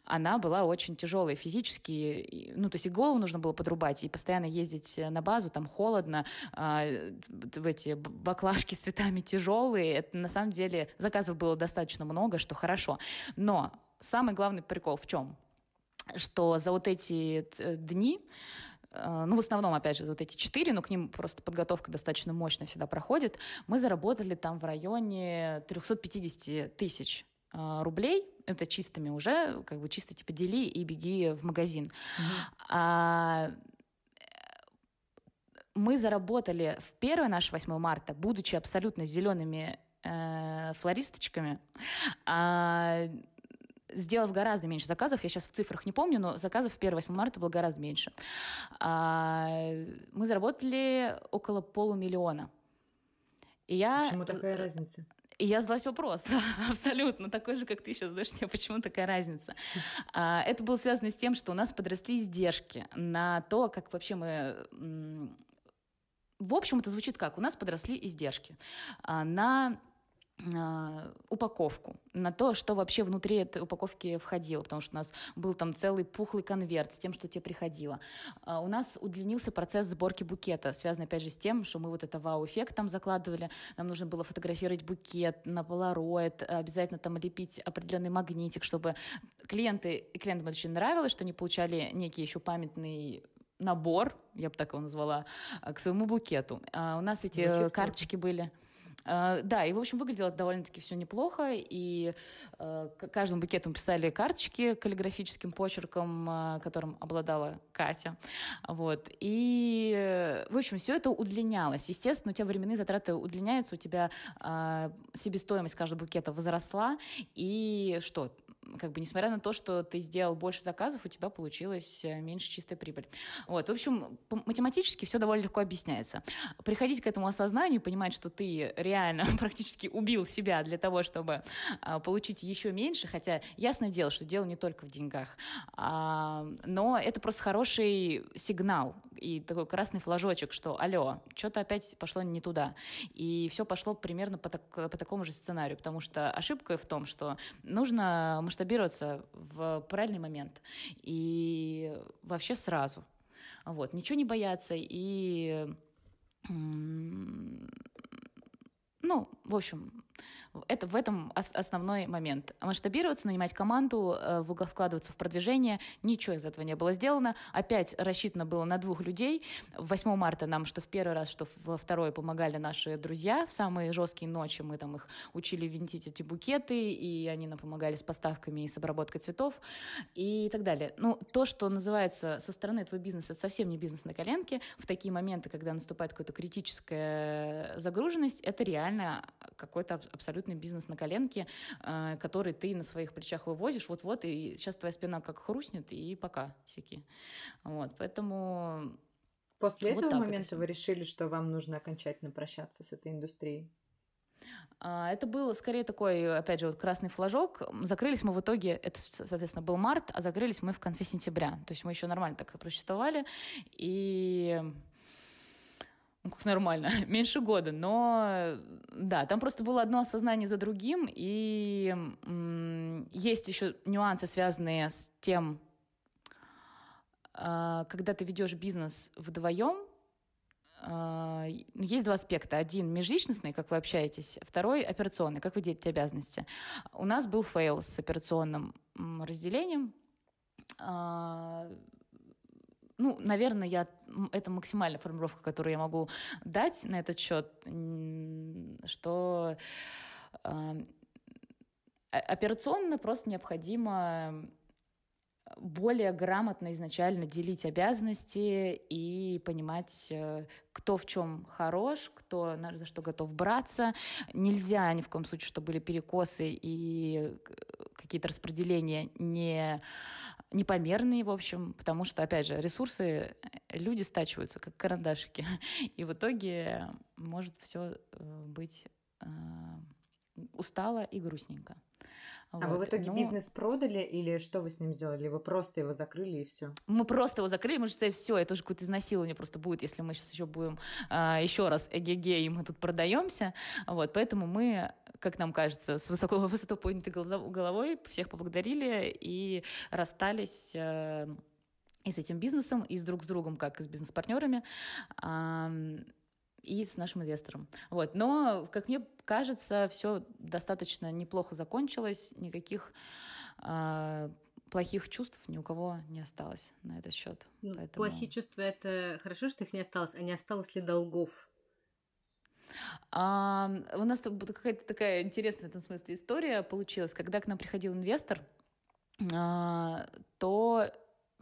она была очень тяжелой физически. Ну, то есть и голову нужно было подрубать, и постоянно ездить на базу, там холодно, э, в эти баклажки с цветами тяжелые. Это на самом деле заказов было достаточно много, что хорошо. Но самый главный прикол в чем? Что за вот эти дни а, ну, в основном, опять же, вот эти четыре, но к ним просто подготовка достаточно мощная всегда проходит, мы заработали там в районе 350 тысяч а, рублей, это чистыми уже, как бы чисто типа дели и беги в магазин. Mm-hmm. А, мы заработали в первое наше 8 марта, будучи абсолютно зелеными э, флористочками, э, сделав гораздо меньше заказов, я сейчас в цифрах не помню, но заказов в 1 8 марта было гораздо меньше. Э, мы заработали около полумиллиона. И я... Почему такая разница? И я задалась вопрос, [laughs] абсолютно такой же, как ты сейчас задаешь мне, почему такая разница. А, это было связано с тем, что у нас подросли издержки на то, как вообще мы в общем, это звучит как? У нас подросли издержки а, на а, упаковку, на то, что вообще внутри этой упаковки входило, потому что у нас был там целый пухлый конверт с тем, что тебе приходило. А, у нас удлинился процесс сборки букета, связанный опять же с тем, что мы вот это вау-эффект там закладывали, нам нужно было фотографировать букет на полароид, обязательно там лепить определенный магнитик, чтобы клиенты, клиентам это очень нравилось, что они получали некий еще памятный набор, я бы так его назвала, э, к своему букету. А у нас эти Звучит карточки круто. были. Uh, да, и, в общем, выглядело довольно-таки все неплохо, и uh, к каждому букету мы писали карточки каллиграфическим почерком, uh, которым обладала Катя, вот, и, в общем, все это удлинялось. Естественно, у тебя временные затраты удлиняются, у тебя себестоимость каждого букета возросла, и что, как бы несмотря на то, что ты сделал больше заказов, у тебя получилась э, меньше чистая прибыль. Вот, в общем, математически все довольно легко объясняется. Приходить к этому осознанию, понимать, что ты реально [laughs] практически убил себя для того, чтобы а, получить еще меньше, хотя ясное дело, что дело не только в деньгах, а, но это просто хороший сигнал и такой красный флажочек, что алло, что-то опять пошло не туда. И все пошло примерно по, так, по такому же сценарию, потому что ошибка в том, что нужно масштабироваться в правильный момент и вообще сразу. Вот, ничего не бояться и ну, в общем, Это в этом основной момент. Масштабироваться, нанимать команду, э, вкладываться в продвижение, ничего из этого не было сделано. Опять рассчитано было на двух людей. 8 марта нам, что в первый раз, что во второй помогали наши друзья. В самые жесткие ночи мы там их учили винтить эти букеты, и они нам помогали с поставками и с обработкой цветов и так далее. Ну, то, что называется со стороны твой бизнес, это совсем не бизнес на коленке. В такие моменты, когда наступает какая-то критическая загруженность, это реально какой-то абсолютный бизнес на коленке, э, который ты на своих плечах вывозишь, вот-вот, и сейчас твоя спина как хрустнет, и пока, сяки. Вот, поэтому... После вот этого момента вы решили, что вам нужно окончательно прощаться с этой индустрией? А, это был скорее такой, опять же, вот красный флажок. Закрылись мы в итоге, это, соответственно, был март, а закрылись мы в конце сентября. То есть мы еще нормально так просуществовали. И ну, как нормально, [laughs] меньше года, но да, там просто было одно осознание за другим, и есть еще нюансы, связанные с тем, э, когда ты ведешь бизнес вдвоем, э, есть два аспекта. Один межличностный, как вы общаетесь, второй операционный, как вы делите обязанности. У нас был fail с операционным разделением. Э, ну, наверное, я, это максимальная формулировка, которую я могу дать на этот счет, что э, операционно просто необходимо более грамотно изначально делить обязанности и понимать, э, кто в чем хорош, кто за что готов браться. Нельзя ни в коем случае, чтобы были перекосы и какие-то распределения не непомерные, в общем, потому что, опять же, ресурсы э, люди стачиваются, как карандашики, [laughs] и в итоге может все э, быть э, устало и грустненько. А вот. вы в итоге Но... бизнес продали или что вы с ним сделали? Вы просто его закрыли и все? Мы просто его закрыли, мы же сказали, все, это уже какое-то изнасилование просто будет, если мы сейчас еще будем а, еще раз эгеге, и мы тут продаемся. Вот, поэтому мы, как нам кажется, с высоко, [laughs] высоко поднятой головой всех поблагодарили и расстались а, и с этим бизнесом, и с друг с другом, как и с бизнес-партнерами. А, и с нашим инвестором. Вот. Но, как мне кажется, все достаточно неплохо закончилось, никаких э, плохих чувств ни у кого не осталось на этот счет. Ну, Поэтому... Плохие чувства это хорошо, что их не осталось, а не осталось ли долгов? А, у нас какая-то такая интересная в этом смысле история получилась. Когда к нам приходил инвестор, а, то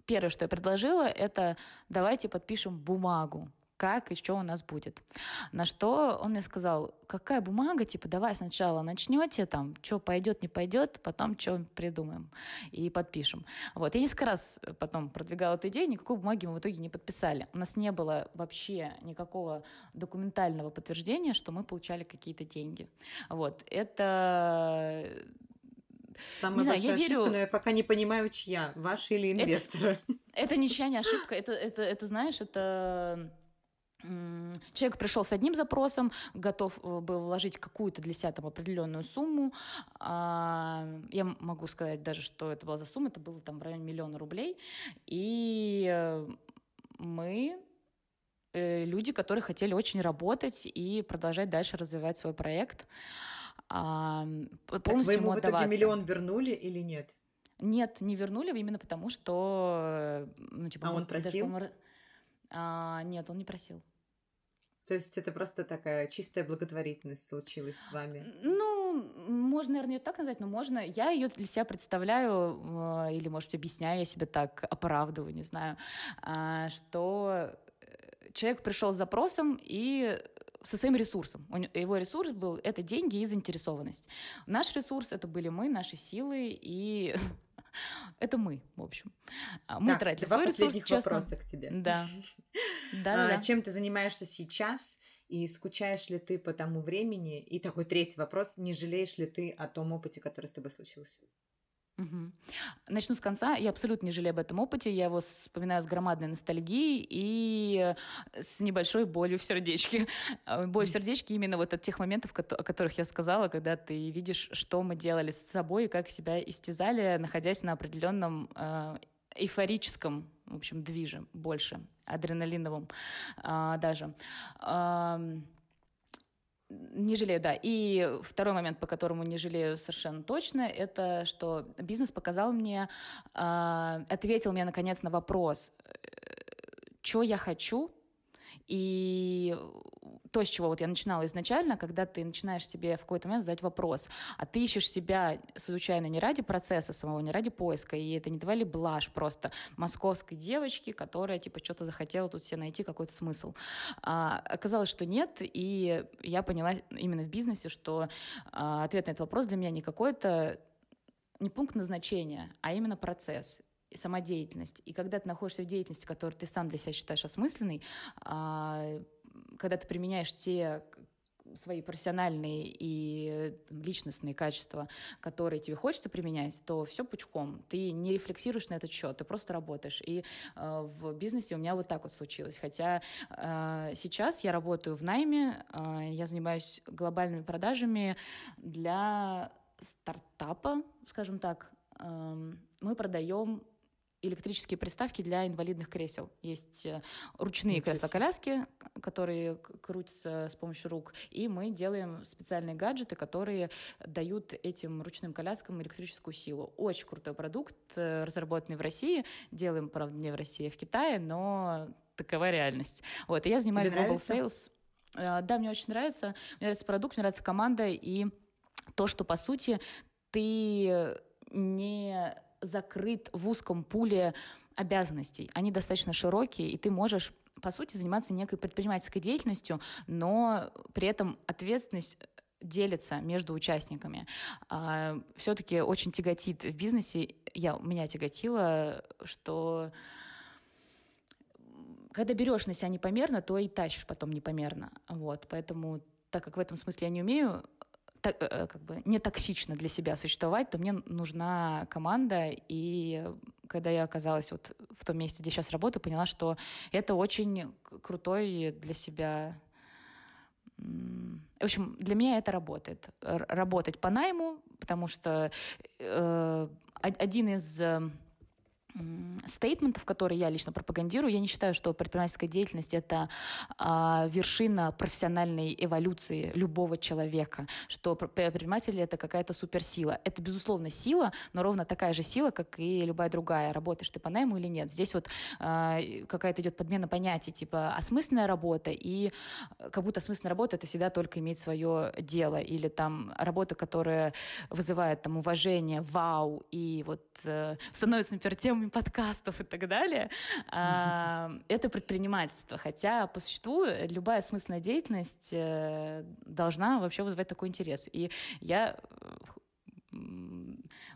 первое, что я предложила, это давайте подпишем бумагу как и что у нас будет. На что он мне сказал, какая бумага, типа, давай сначала начнете, там, что пойдет, не пойдет, потом что придумаем и подпишем. Вот. Я несколько раз потом продвигала эту идею, никакой бумаги мы в итоге не подписали. У нас не было вообще никакого документального подтверждения, что мы получали какие-то деньги. Вот. Это Самая не большая знаю, я ошибка, верю... но я пока не понимаю, чья, ваша или инвестора. Это, это ничья не ошибка, это, это, это, знаешь, это Человек пришел с одним запросом, готов э, был вложить какую-то для себя там определенную сумму. А, я могу сказать даже, что это была за сумма, это было там в районе миллиона рублей. И э, мы э, люди, которые хотели очень работать и продолжать дальше развивать свой проект. А, полностью так вы ему, в итоге миллион вернули или нет? Нет, не вернули именно потому, что... Ну, типа, а он просил? Даже, а, нет, он не просил. То есть это просто такая чистая благотворительность случилась с вами? Ну, можно, наверное, ее так назвать, но можно. Я ее для себя представляю, э, или, может быть, объясняю я себе так, оправдываю, не знаю, а, что э, человек пришел с запросом и со своим ресурсом. Его ресурс был это деньги и заинтересованность. Наш ресурс это были мы, наши силы и [laughs] [laughs] это мы, в общем. А, мы так, тратили два свой последних ресурс, вопроса к тебе. Да. [laughs] да, а, да. Чем ты занимаешься сейчас? И скучаешь ли ты по тому времени? И такой третий вопрос. Не жалеешь ли ты о том опыте, который с тобой случился? Угу. Начну с конца. Я абсолютно не жалею об этом опыте. Я его вспоминаю с громадной ностальгией и с небольшой болью в сердечке. Боль в сердечке именно вот от тех моментов, о которых я сказала, когда ты видишь, что мы делали с собой и как себя истязали, находясь на определенном э, эйфорическом, в общем, движе больше, адреналиновом а, даже. А, не жалею, да. И второй момент, по которому не жалею совершенно точно, это что бизнес показал мне, э, ответил мне наконец на вопрос, э, что я хочу, и то, с чего вот я начинала изначально, когда ты начинаешь себе в какой-то момент задать вопрос, а ты ищешь себя случайно не ради процесса самого, не ради поиска, и это не давали блажь просто московской девочки, которая типа что-то захотела тут себе найти какой-то смысл. А, оказалось, что нет, и я поняла именно в бизнесе, что а, ответ на этот вопрос для меня не какой-то не пункт назначения, а именно процесс сама. И когда ты находишься в деятельности, которую ты сам для себя считаешь осмысленной, а, когда ты применяешь те свои профессиональные и личностные качества, которые тебе хочется применять, то все пучком. Ты не рефлексируешь на этот счет, ты просто работаешь. И э, в бизнесе у меня вот так вот случилось. Хотя э, сейчас я работаю в найме, э, я занимаюсь глобальными продажами для стартапа, скажем так. Э, мы продаем электрические приставки для инвалидных кресел. Есть э, ручные кресла-коляски, которые крутятся с помощью рук, и мы делаем специальные гаджеты, которые дают этим ручным коляскам электрическую силу. Очень крутой продукт, э, разработанный в России. Делаем, правда, не в России, а в Китае, но такова реальность. Вот, и я занимаюсь Тебе Global нравится? Sales. Э, да, мне очень нравится. Мне нравится продукт, мне нравится команда, и то, что, по сути, ты не закрыт в узком пуле обязанностей. Они достаточно широкие, и ты можешь по сути, заниматься некой предпринимательской деятельностью, но при этом ответственность делится между участниками. А, все-таки очень тяготит в бизнесе, я, меня тяготило, что когда берешь на себя непомерно, то и тащишь потом непомерно. Вот, поэтому, так как в этом смысле я не умею так, э, как бы не токсично для себя существовать, то мне нужна команда. И когда я оказалась вот в том месте, где сейчас работаю, поняла, что это очень крутой для себя в общем, для меня это работает. Работать по найму, потому что э, один из стейтментов, которые я лично пропагандирую. Я не считаю, что предпринимательская деятельность — это а, вершина профессиональной эволюции любого человека, что предприниматель — это какая-то суперсила. Это, безусловно, сила, но ровно такая же сила, как и любая другая. Работаешь ты по найму или нет. Здесь вот а, какая-то идет подмена понятий, типа осмысленная работа, и как будто осмысленная работа — это всегда только иметь свое дело, или там работа, которая вызывает там уважение, вау, и вот э, становится, например, тем темами подкастов и так далее, это предпринимательство. Хотя по существу любая смысленная деятельность э, должна вообще вызывать такой интерес. И я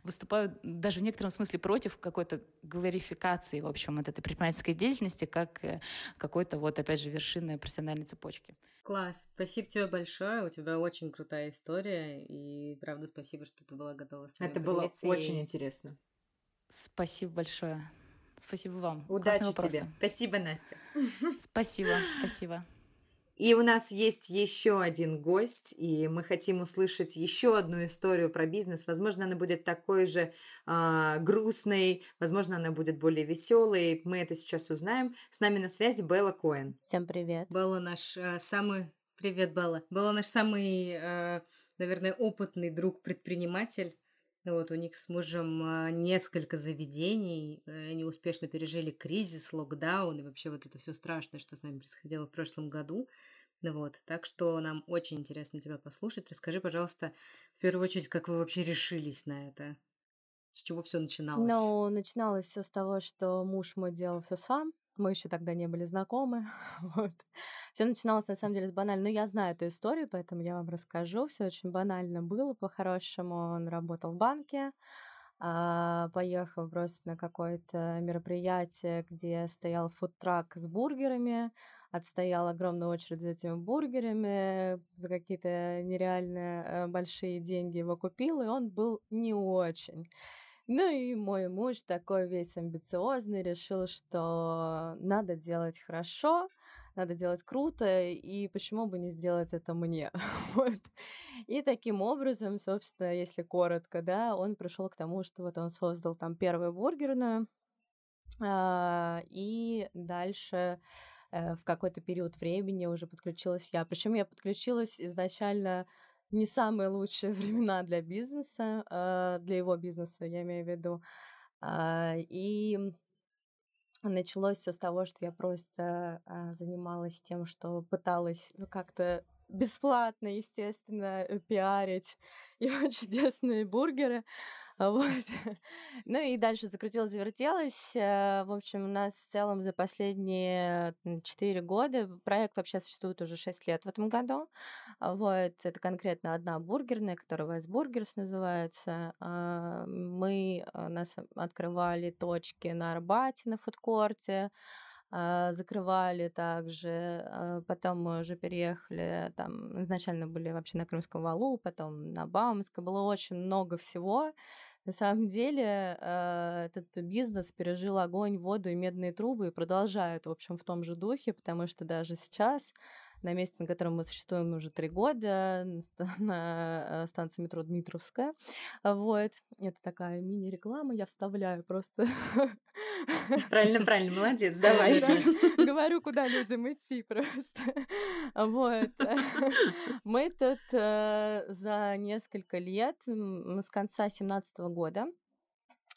выступаю даже в некотором смысле против какой-то гларификации, в общем, от этой предпринимательской деятельности, как э, какой-то вот, опять же, вершины профессиональной цепочки. Класс, спасибо тебе большое, у тебя очень крутая история, и правда спасибо, что ты была готова с нами Это было очень интересно. Спасибо большое. Спасибо вам. Удачи тебе. Спасибо, Настя. [laughs] [laughs] Спасибо, спасибо. И у нас есть еще один гость, и мы хотим услышать еще одну историю про бизнес. Возможно, она будет такой же э, грустной, возможно, она будет более веселой. Мы это сейчас узнаем. С нами на связи Белла Коэн. Всем привет. Белла наш э, самый... Привет, Белла. Белла наш самый, э, наверное, опытный друг-предприниматель. Вот, у них с мужем а, несколько заведений, они успешно пережили кризис, локдаун и вообще вот это все страшное, что с нами происходило в прошлом году. Вот, так что нам очень интересно тебя послушать. Расскажи, пожалуйста, в первую очередь, как вы вообще решились на это? С чего все начиналось? Ну, начиналось все с того, что муж мой делал все сам. Мы еще тогда не были знакомы. [laughs] Вот. Все начиналось на самом деле с банально. Ну, я знаю эту историю, поэтому я вам расскажу. Все очень банально было. По-хорошему, он работал в банке, а, поехал просто на какое-то мероприятие, где стоял фудтрак с бургерами, отстоял огромную очередь за этими бургерами, за какие-то нереальные э, большие деньги его купил, и он был не очень. Ну и мой муж такой весь амбициозный решил, что надо делать хорошо, надо делать круто, и почему бы не сделать это мне? [laughs] вот. И таким образом, собственно, если коротко, да, он пришел к тому, что вот он создал там первую бургерную, а, и дальше э, в какой-то период времени уже подключилась я. Причем я подключилась изначально не самые лучшие [laughs] времена для бизнеса, э, для его бизнеса, я имею в виду. А, и началось все с того, что я просто а, занималась тем, что пыталась ну, как-то бесплатно, естественно, э, пиарить [laughs] его чудесные бургеры. Вот. [laughs] Ну и дальше закрутилось, завертелось. Э, в общем, у нас в целом за последние 4 года, проект вообще существует уже 6 лет в этом году. Вот. Это конкретно одна бургерная, которая Вайс Бургерс называется. А, мы э, нас открывали точки на Арбате, на фудкорте, а, закрывали также. А, потом мы уже переехали, там изначально были вообще на Крымском валу, потом на Бауманской. Было очень много всего. На самом деле а, этот бизнес пережил огонь, воду и медные трубы и продолжает, в общем, в том же духе, потому что даже сейчас на месте, на котором мы существуем уже три года, [laughs] на э, станции метро Дмитровская. Вот. Это такая мини-реклама, я вставляю просто. [laughs] Правильно, правильно, молодец, давай. [laughs] Говорю, куда людям идти просто. Вот. Мы тут э, за несколько лет, с конца семнадцатого года,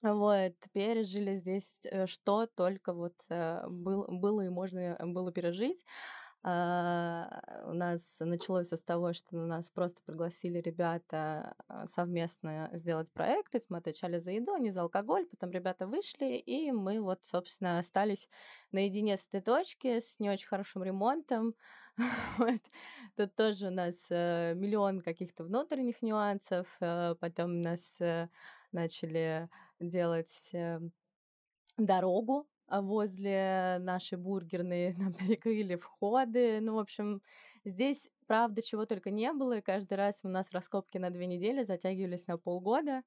вот, пережили здесь, э, что только вот было и можно было пережить. А, у нас началось все с того, что на нас просто пригласили ребята а, совместно сделать проект. То есть мы отвечали за еду, а не за алкоголь. Потом ребята вышли, и мы вот, собственно, остались наедине с этой точки, с не очень хорошим ремонтом. [laughs] Вот. Тут тоже у нас э, миллион каких-то внутренних нюансов. Э, потом нас э, начали делать дорогу а возле нашей бургерной [laughs] нам перекрыли входы. Ну, в общем, здесь, правда, чего только не было, и каждый раз у нас раскопки на две недели затягивались на полгода,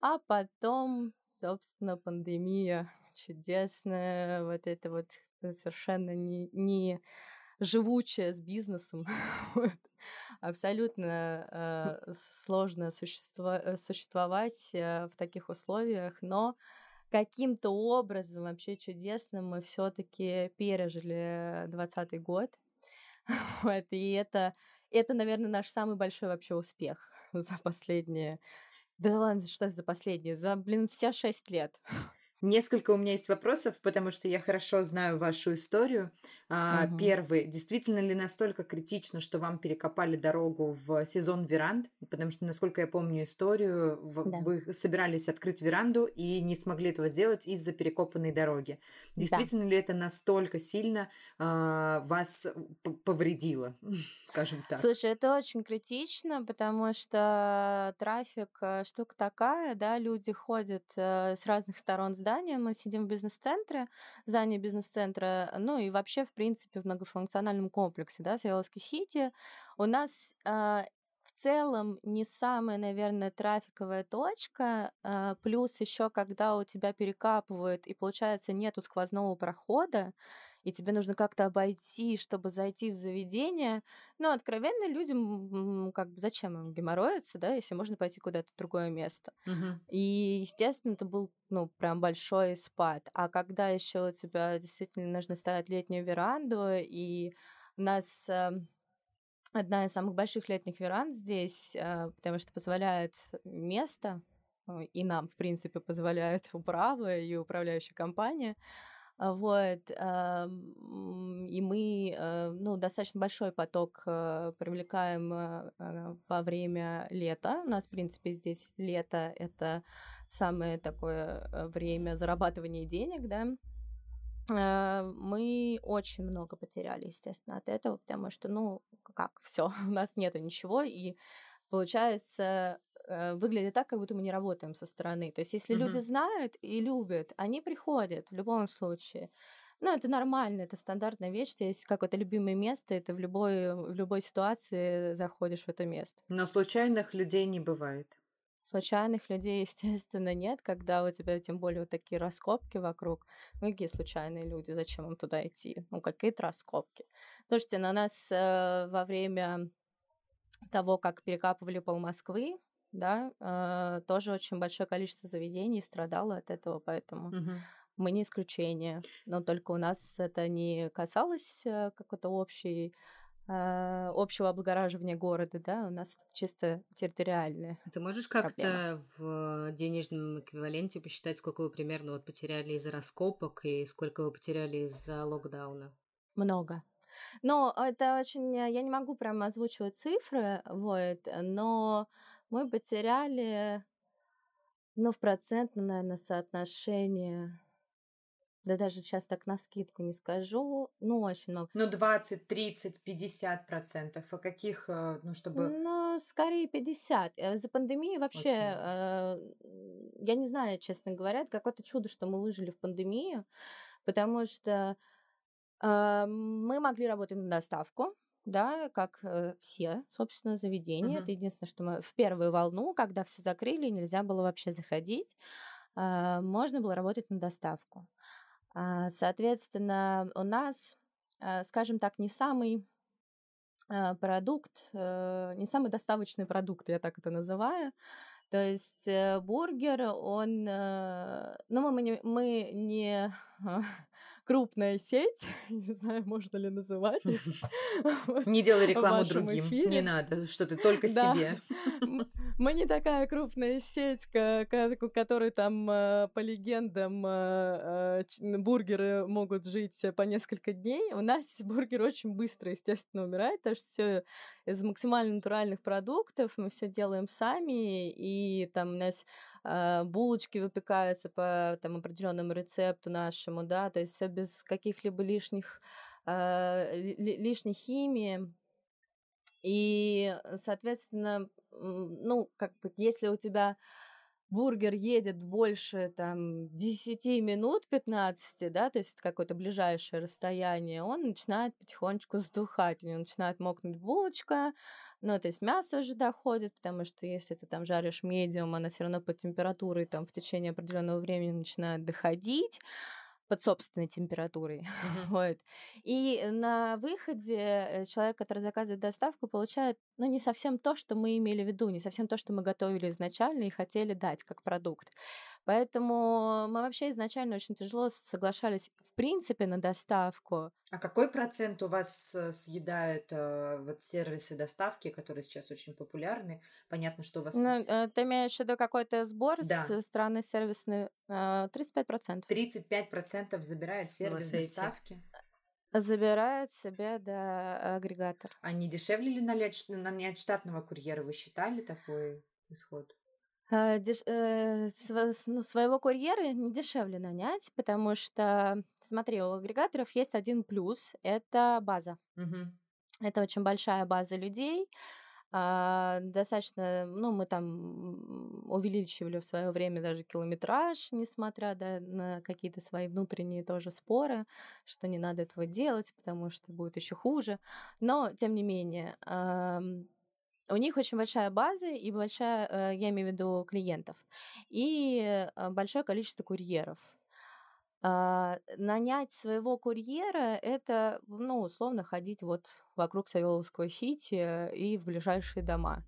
а потом, собственно, пандемия чудесная, вот это вот совершенно не, не живучая с бизнесом. [laughs] Абсолютно э, сложно существо, э, существовать э, в таких условиях, но каким-то образом вообще чудесным мы все-таки пережили двадцатый год. [laughs] вот, и это, это, наверное, наш самый большой вообще успех [laughs] за последние... Да ладно, что за последние? За, блин, все шесть лет. [laughs] Несколько у меня есть вопросов, потому что я хорошо знаю вашу историю. Угу. Первый. Действительно ли настолько критично, что вам перекопали дорогу в сезон веранд? Потому что, насколько я помню историю, да. вы собирались открыть веранду и не смогли этого сделать из-за перекопанной дороги. Действительно да. ли это настолько сильно а, вас повредило, [laughs] скажем так? Слушай, это очень критично, потому что трафик э, штука такая, да, люди ходят э, с разных сторон здания, мы сидим в бизнес-центре, здание бизнес-центра, ну и вообще, в принципе, в многофункциональном комплексе, да, Саяловский Сити. У нас э, в целом не самая, наверное, трафиковая точка, э, плюс еще, когда у тебя перекапывают и, получается, нету сквозного прохода, и тебе нужно как-то обойти, чтобы зайти в заведение. Но откровенно людям, как бы зачем им геморроиться, да, если можно пойти куда-то в другое место. Угу. И, естественно, это был, ну, прям большой спад. А когда еще у тебя действительно нужно ставить летнюю веранду, и у нас э, одна из самых больших летних веранд здесь, э, потому что позволяет место, э, и нам, в принципе, позволяет [laughs] управа и управляющая компания, вот, и мы, э, ну, достаточно большой поток э, привлекаем э, во время лета. У нас, в принципе, здесь лето — это самое такое время зарабатывания денег, да. Мы очень много потеряли, естественно, от этого, потому что, ну, как, все, [laughs] у нас нету ничего, и получается, выглядит так, как будто мы не работаем со стороны. То есть, если mm-hmm. люди знают и любят, они приходят в любом случае. Ну, это нормально, это стандартная вещь. Есть какое-то любимое место, и ты в любой, в любой ситуации заходишь в это место. Но случайных людей не бывает. Случайных людей, [laughs] естественно, нет, когда у тебя тем более вот такие раскопки вокруг. Ну, какие случайные люди, зачем им туда идти? Ну, какие-то раскопки. Слушайте, на нас э, во время того, как перекапывали пол Москвы, да, э, тоже очень большое количество заведений страдало от этого, поэтому угу. Мы не исключение, но только у нас это не касалось э, какой-то общей э, общего облагораживания города, да, у нас это чисто территориальное. Ты можешь как-то в денежном эквиваленте посчитать, сколько вы примерно вот потеряли из-за раскопок и сколько вы потеряли из-за локдауна? Много. Но это очень... Я не могу прямо озвучивать цифры, вот, но мы потеряли, ну, в процентном, наверное, соотношение да даже сейчас так на скидку не скажу, ну, очень много. Ну, 20, 30, 50 процентов. А каких, э, ну, чтобы... Ну, скорее 50. Э, за пандемию вообще, э, я не знаю, честно говоря, какое-то чудо, что мы выжили в пандемию, потому что э, мы могли работать на доставку, да, как э, все, собственно, заведения. Uh-huh. Это единственное, что мы в первую волну, когда все закрыли, нельзя было вообще заходить, э, можно было работать на доставку. А, соответственно, у нас, а, скажем так, не самый а, продукт, э, не самый доставочный продукт, я так это называю. То есть э, бургер, он, ну мы не, мы не крупная сеть, [laughs] не знаю, можно ли называть. [laughs] [laughs] Не делай рекламу другим, не надо, что ты только себе. Мы не такая крупная сеть, у которой там, э, по легендам, э, э, бургеры могут жить по несколько дней. У нас бургер очень быстро, естественно, умирает, потому что все из максимально натуральных продуктов, мы все делаем сами, и там у нас э, булочки выпекаются по там, определенному рецепту нашему, да, то есть все без каких-либо лишних, э, лишней химии. И, соответственно, ну, как бы, если у тебя бургер едет больше там 10 минут, 15, да, то есть какое-то ближайшее расстояние, он начинает потихонечку сдухать, у него начинает мокнуть булочка, ну, то есть мясо уже доходит, потому что если ты там жаришь медиум, она все равно по температуре там в течение определенного времени начинает доходить, под собственной температурой. [laughs] Mm-hmm. вот. И на выходе э, человек, который заказывает доставку, получает ну, не совсем то, что мы имели в виду, не совсем то, что мы готовили изначально и хотели дать как продукт. Поэтому мы вообще изначально очень тяжело соглашались в принципе на доставку. А какой процент у вас э, съедают э, вот сервисы доставки, которые сейчас очень популярны? Понятно, что у вас... Ну, э, ты имеешь в виду какой-то сбор да. со стороны сервисной? Э, 35%. 35% забирает сервис доставки? Забирает себе, да, агрегатор. А не дешевле ли нанять, нанять штатного курьера? Вы считали такой исход? А, деш э, ну, своего курьера не дешевле нанять, потому что, смотри, у агрегаторов есть один плюс- это база. Мгм. Это очень большая база людей. А, достаточно, ну, мы там увеличивали в свое время даже километраж, несмотря, да, на какие-то свои внутренние тоже споры, что не надо этого делать, потому что будет еще хуже. Но, тем не менее, у них очень большая база и большая, э, я имею в виду клиентов, и э, большое количество курьеров. А, нанять своего курьера- это, ну, условно, ходить вот вокруг Савеловского Сити и в ближайшие дома.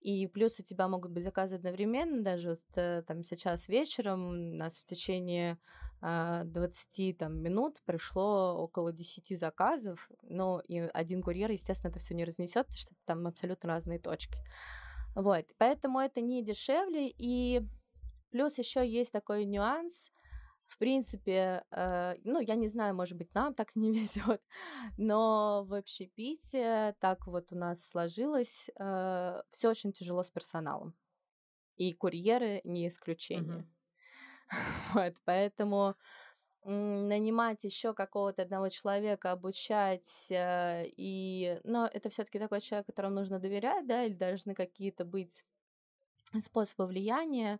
И плюс у тебя могут быть заказы одновременно, даже вот, э, там сейчас вечером у нас в течение 20 а, там, минут пришло около 10 заказов, но и один курьер, естественно, это все не разнесет, потому что там абсолютно разные точки. Вот, поэтому это не дешевле, и плюс еще есть такой нюанс, в принципе, э, ну, я не знаю, может быть, нам так не [laughs] везет, но в общепите так вот у нас сложилось, э, все очень тяжело с персоналом. И курьеры не исключение. Mm-hmm. [laughs] Вот, поэтому нанимать еще какого-то одного человека, обучать, э, и, но это все-таки такой человек, которому нужно доверять, да, или должны какие-то быть способы влияния,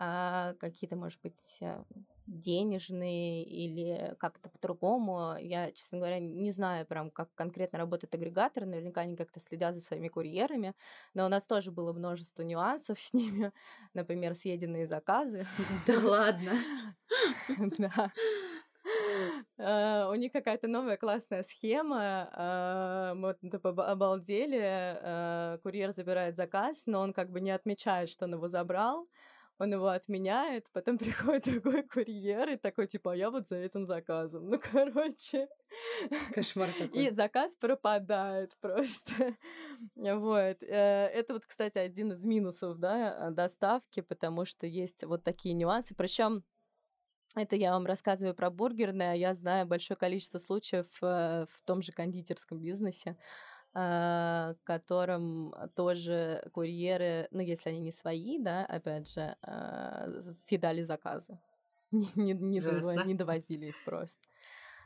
а, какие-то, может быть, э, денежные или как-то по-другому. Я, честно говоря, не знаю прям, как конкретно работает агрегатор. Наверняка они как-то следят за своими курьерами. Но у нас тоже было множество нюансов с [laughs] ними. Например, съеденные заказы. [laughs] Да [laughs] ладно? Да. Uh, у них какая-то новая классная схема. Uh, мы вот типа, обалдели. Uh, курьер забирает заказ, но он как бы не отмечает, что он его забрал он его отменяет, потом [laughs] приходит другой курьер и такой, типа, а я вот за этим заказом. Ну, короче. Кошмар [laughs] какой. И заказ пропадает просто. Вот. Э, это вот, кстати, один из минусов, да, доставки, потому что есть вот такие нюансы. Причем это я вам рассказываю про бургерные, а я знаю большое количество случаев э, в том же кондитерском бизнесе, которым тоже курьеры, ну, если они не свои, да, опять же, а, съедали заказы. [laughs] Не, не, не, дово- не довозили их просто.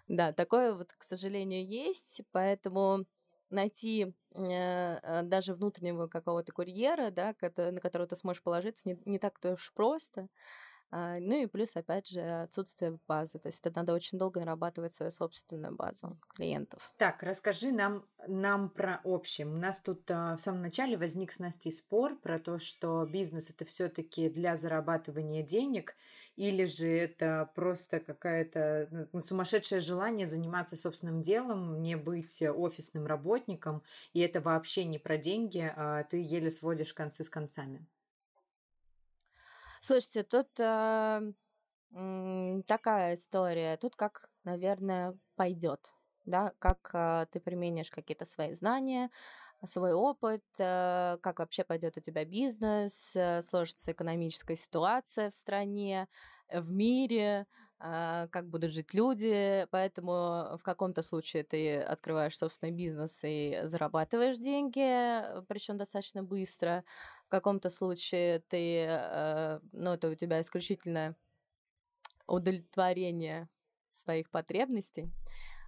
Да, такое вот, к сожалению, есть, поэтому найти э, э, даже внутреннего какого-то курьера, да, на которого ты сможешь положиться, не, не так-то уж просто. А, ну и плюс, опять же, отсутствие базы. То есть это надо очень долго нарабатывать свою собственную базу клиентов. Так, расскажи нам, нам про общем. У нас тут а, в самом начале возник с Настей спор про то, что бизнес это все-таки для зарабатывания денег, или же это просто какая-то ну, сумасшедшее желание заниматься собственным делом, не быть офисным работником, и это вообще не про деньги, а ты еле сводишь концы с концами. Слушайте, тут э, такая история. Тут как, наверное, пойдет, да, как э, ты применишь какие-то свои знания, свой опыт, э, как вообще пойдет у тебя бизнес, э, сложится экономическая ситуация в стране, э, в мире, э, как будут жить люди. Поэтому в каком-то случае ты открываешь собственный бизнес и зарабатываешь деньги, э, причем достаточно быстро каком-то случае ты, э, ну, это у тебя исключительно удовлетворение своих потребностей,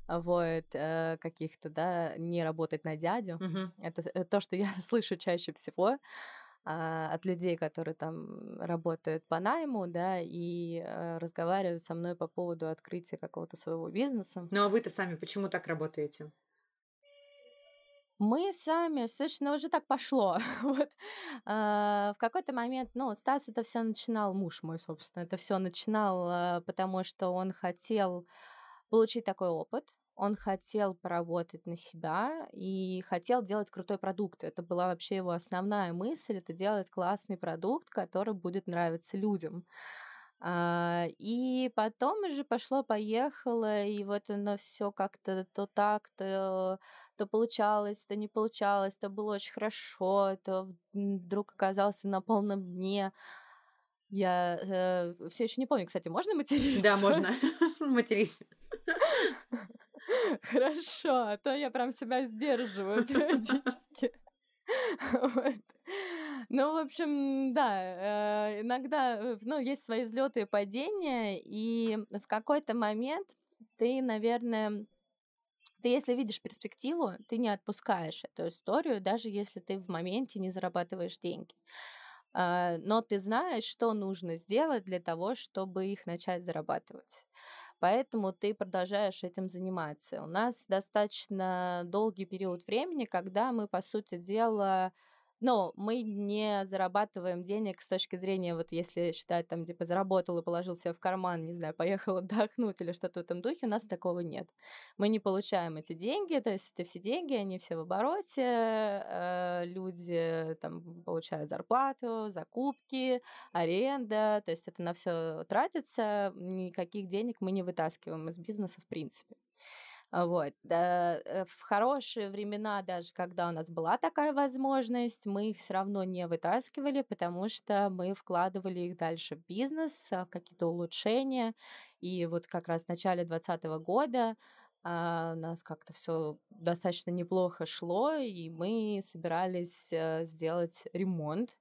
вот, э, каких-то, да, не работать на дядю. Угу. Это, это то, что я [laughs] слышу чаще всего а, от людей, которые там работают по найму, да, и э, разговаривают со мной по поводу открытия какого-то своего бизнеса. Ну а вы-то сами почему так работаете? Мы сами, слушай, ну уже так пошло. [laughs] вот. А, в какой-то момент, ну, Стас это все начинал, муж мой, собственно, это все начинал, а, потому что он хотел получить такой опыт, он хотел поработать на себя и хотел делать крутой продукт. Это была вообще его основная мысль, это делать классный продукт, который будет нравиться людям. А, и потом уже пошло-поехало, и вот оно все как-то то так, то, то получалось, то не получалось, то было очень хорошо, то вдруг оказался на полном дне. Я э, все еще не помню, кстати, можно материться? Да, можно. [laughs] Матерись. [laughs] Хорошо, а то я прям себя сдерживаю [laughs] периодически. Вот. Ну, в общем, да, э, иногда, э, ну, есть свои взлеты и падения, и в какой-то момент ты, наверное, ты, если видишь перспективу, ты не отпускаешь эту историю, даже если ты в моменте не зарабатываешь деньги. А, но ты знаешь, что нужно сделать для того, чтобы их начать зарабатывать. Поэтому ты продолжаешь этим заниматься. У нас достаточно долгий период времени, когда мы, по сути дела, но мы не зарабатываем денег с точки зрения, вот если считать, там, типа, заработал и положил себе в карман, не знаю, поехал [laughs] отдохнуть или что-то в этом духе, у нас такого нет. Мы не получаем эти деньги, то есть это все деньги, они все в обороте, э, люди там получают зарплату, закупки, аренда, то есть это на все тратится, никаких денег мы не вытаскиваем из бизнеса в принципе. А, вот. Э, в хорошие времена, даже когда у нас была такая возможность, мы их все равно не вытаскивали, потому что мы вкладывали их дальше в бизнес, а, в какие-то улучшения. И вот как раз в начале 2020 года а, у нас как-то все достаточно неплохо шло, и мы собирались а, сделать ремонт.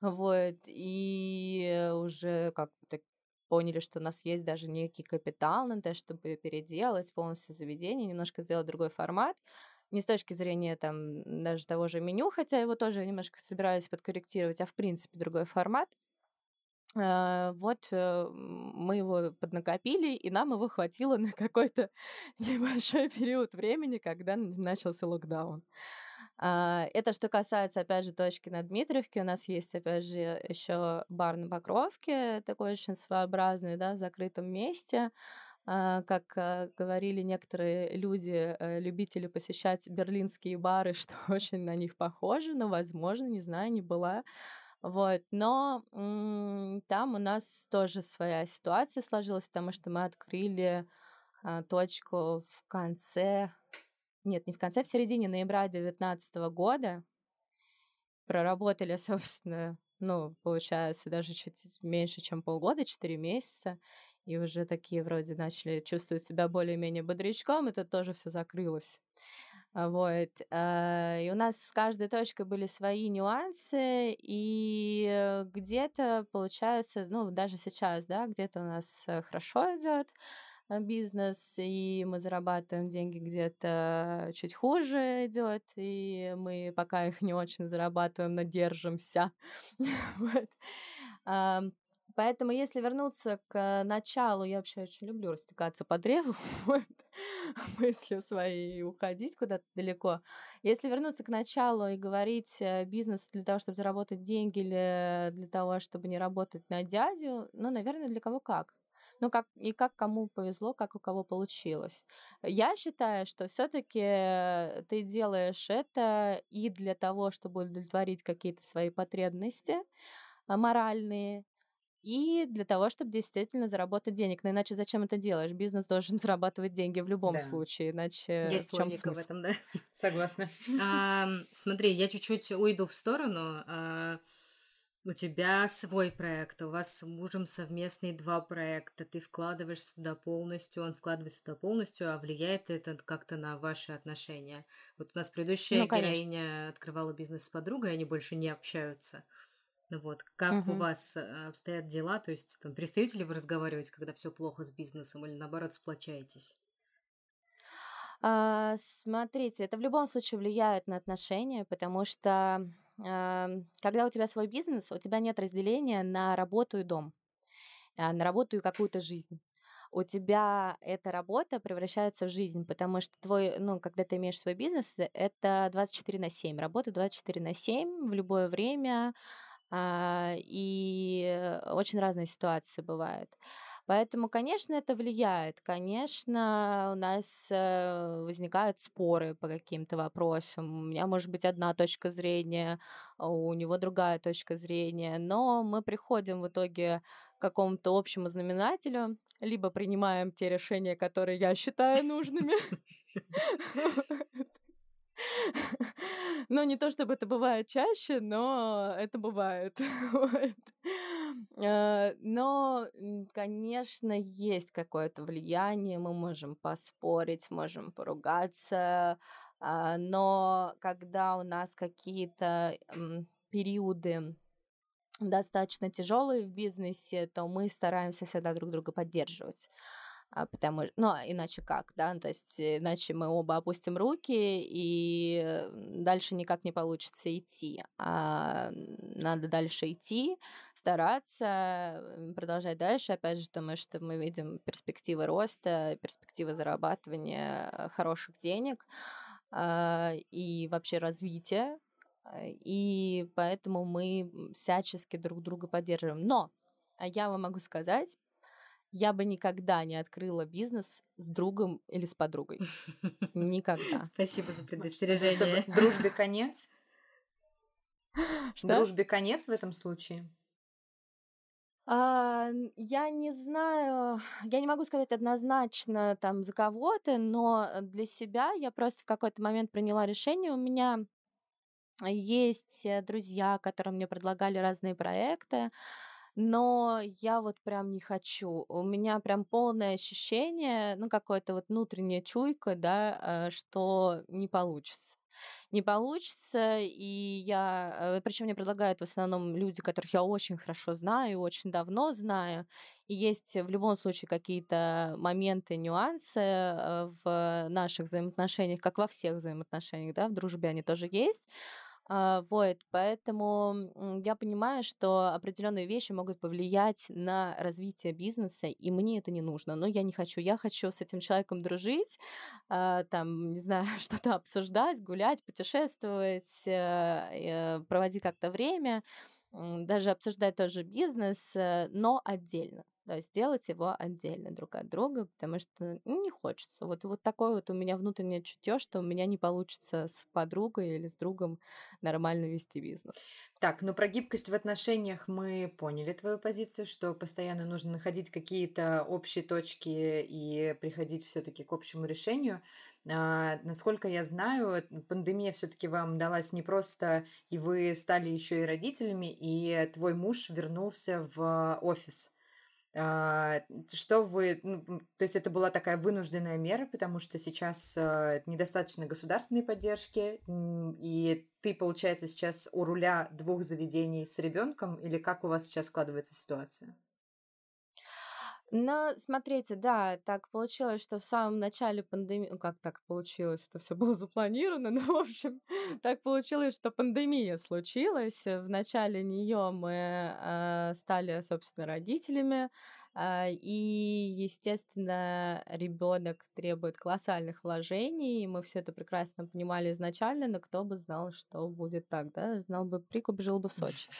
Вот, и уже как-то поняли, что у нас есть даже некий капитал на то, чтобы переделать полностью заведение, немножко сделать другой формат. Не с точки зрения там даже того же меню, хотя его тоже немножко собирались подкорректировать, а в принципе другой формат. А, вот э, мы его поднакопили, и нам его хватило на какой-то [laughs] небольшой период времени, когда начался локдаун. А, это что касается, опять же, точки на Дмитриевке. У нас есть, опять же, еще бар на Покровке, такой очень своеобразный, да, в закрытом месте. А, как а, говорили некоторые люди, э, любители посещать берлинские бары, [laughs] что очень на них похоже, но, возможно, не знаю, не была. Вот, но там у нас тоже своя ситуация сложилась, потому что мы открыли точку в конце, нет, не в конце, в середине ноября 2019 года. Проработали, [laughs] собственно, ну, получается, даже чуть меньше, чем полгода, 4 месяца, и уже такие вроде начали чувствовать себя более-менее бодрячком, это тоже все закрылось. А, вот. А, и у нас с каждой точкой были свои нюансы, и где-то получается, ну, даже сейчас, да, где-то у нас э, хорошо идет э, бизнес, и мы зарабатываем деньги где-то чуть хуже идет, и мы пока их не очень зарабатываем, но держимся. [laughs] Поэтому, если вернуться к началу, я вообще очень люблю растекаться по древу, [laughs] вот, мысли свои уходить куда-то далеко. Если вернуться к началу и говорить э, бизнес для того, чтобы заработать деньги или для того, чтобы не работать на дядю, ну, наверное, для кого как. Ну, как и как кому повезло, как у кого получилось. Я считаю, что все-таки ты делаешь это и для того, чтобы удовлетворить какие-то свои потребности а, моральные, и для того, чтобы действительно заработать денег. Но иначе зачем это делаешь? Бизнес должен [laughs] зарабатывать деньги в любом Да. случае, иначе Есть в чем логика в смысл? этом, да. [laughs] Согласна. [laughs] А, смотри, я чуть-чуть уйду в сторону. У тебя свой проект, у вас с мужем совместные два проекта, ты вкладываешь сюда полностью, он вкладывает сюда полностью, а влияет это как-то на ваши отношения? Вот у нас предыдущая Ну, конечно. героиня открывала бизнес с подругой, они больше не общаются. Ну Вот, как у Мгм. вас э, обстоят дела? То есть, там, перестаете ли вы разговаривать, когда все плохо с бизнесом, или наоборот сплочаетесь? А, смотрите, это в любом случае влияет на отношения, потому что когда у тебя свой бизнес, у тебя нет разделения на работу и дом, а, на работу и какую-то жизнь. У тебя эта работа превращается в жизнь, потому что твой, ну, когда ты имеешь свой бизнес, э, это 24 на 7, работа 24 на 7 в любое время, а, и э, очень разные ситуации бывают. Поэтому, конечно, это влияет. Конечно, у нас э, возникают споры по каким-то вопросам. У меня может быть одна точка зрения, а у него другая точка зрения, но мы приходим в итоге к какому-то общему знаменателю, либо принимаем те решения, которые я считаю нужными. [laughs] [laughs] [laughs] Ну, не то чтобы это бывает чаще, но это бывает. [laughs] Э, Но, конечно, есть какое-то влияние, мы можем поспорить, можем поругаться, а, но когда у нас какие-то периоды достаточно тяжелые в бизнесе, то мы стараемся всегда друг друга поддерживать. А, потому что, ну, а иначе как, да, ну, то есть э, иначе мы оба опустим руки, и э, дальше никак не получится идти. А надо дальше идти, стараться, продолжать дальше, опять же, потому что мы видим перспективы роста, перспективы зарабатывания хороших денег а, и вообще развития, и поэтому мы всячески друг друга поддерживаем. Но я вам могу сказать, я бы никогда не открыла бизнес с другом или с подругой. [laughs] Никогда. Спасибо за Чтобы предостережение. дружбе конец. [laughs] Что? Дружбе конец в этом случае. А, я не знаю, я не могу сказать однозначно там за кого-то, но для себя я просто в какой-то момент приняла решение. У меня есть э, друзья, которые мне предлагали разные проекты, но я вот прям не хочу. У меня прям полное ощущение, ну, какое-то вот внутренняя чуйка, да, э, что не получится. Не получится, и я... Причем мне предлагают в основном люди, которых я очень хорошо знаю, очень давно знаю. И есть в любом случае какие-то моменты, нюансы э, в наших взаимоотношениях, как во всех взаимоотношениях, да, в дружбе они тоже есть. А, Вот, поэтому я понимаю, что определенные вещи могут повлиять на развитие бизнеса, и мне это не нужно. Но я не хочу. Я хочу с этим человеком дружить, а, там, не знаю, [laughs] что-то обсуждать, гулять, путешествовать, э, э, проводить как-то время, даже обсуждать тоже бизнес, э, но отдельно. То есть делать его отдельно друг от друга, потому что ну, не хочется. Вот, вот такое вот у меня внутреннее чутье, что у меня не получится с подругой или с другом нормально вести бизнес. Так, ну про гибкость в отношениях мы поняли твою позицию, что постоянно нужно находить какие-то общие точки и приходить все-таки к общему решению. А, насколько я знаю, пандемия все-таки вам далась не просто, и вы стали еще и родителями, и твой муж вернулся в офис. А, что вы, ну, то есть это была такая вынужденная мера, потому что сейчас а, недостаточно государственной поддержки, и ты, получается, сейчас у руля двух заведений с ребенком, или как у вас сейчас складывается ситуация? Но смотрите, да, так получилось, что в самом начале пандемии, ну как так получилось, это все было запланировано, [laughs] но в общем так получилось, что пандемия случилась. В начале нее мы э, стали, собственно, родителями, э, и, естественно, ребенок требует колоссальных вложений, и мы все это прекрасно понимали изначально, но кто бы знал, что будет так, да, знал бы прикуп, жил бы в Сочи.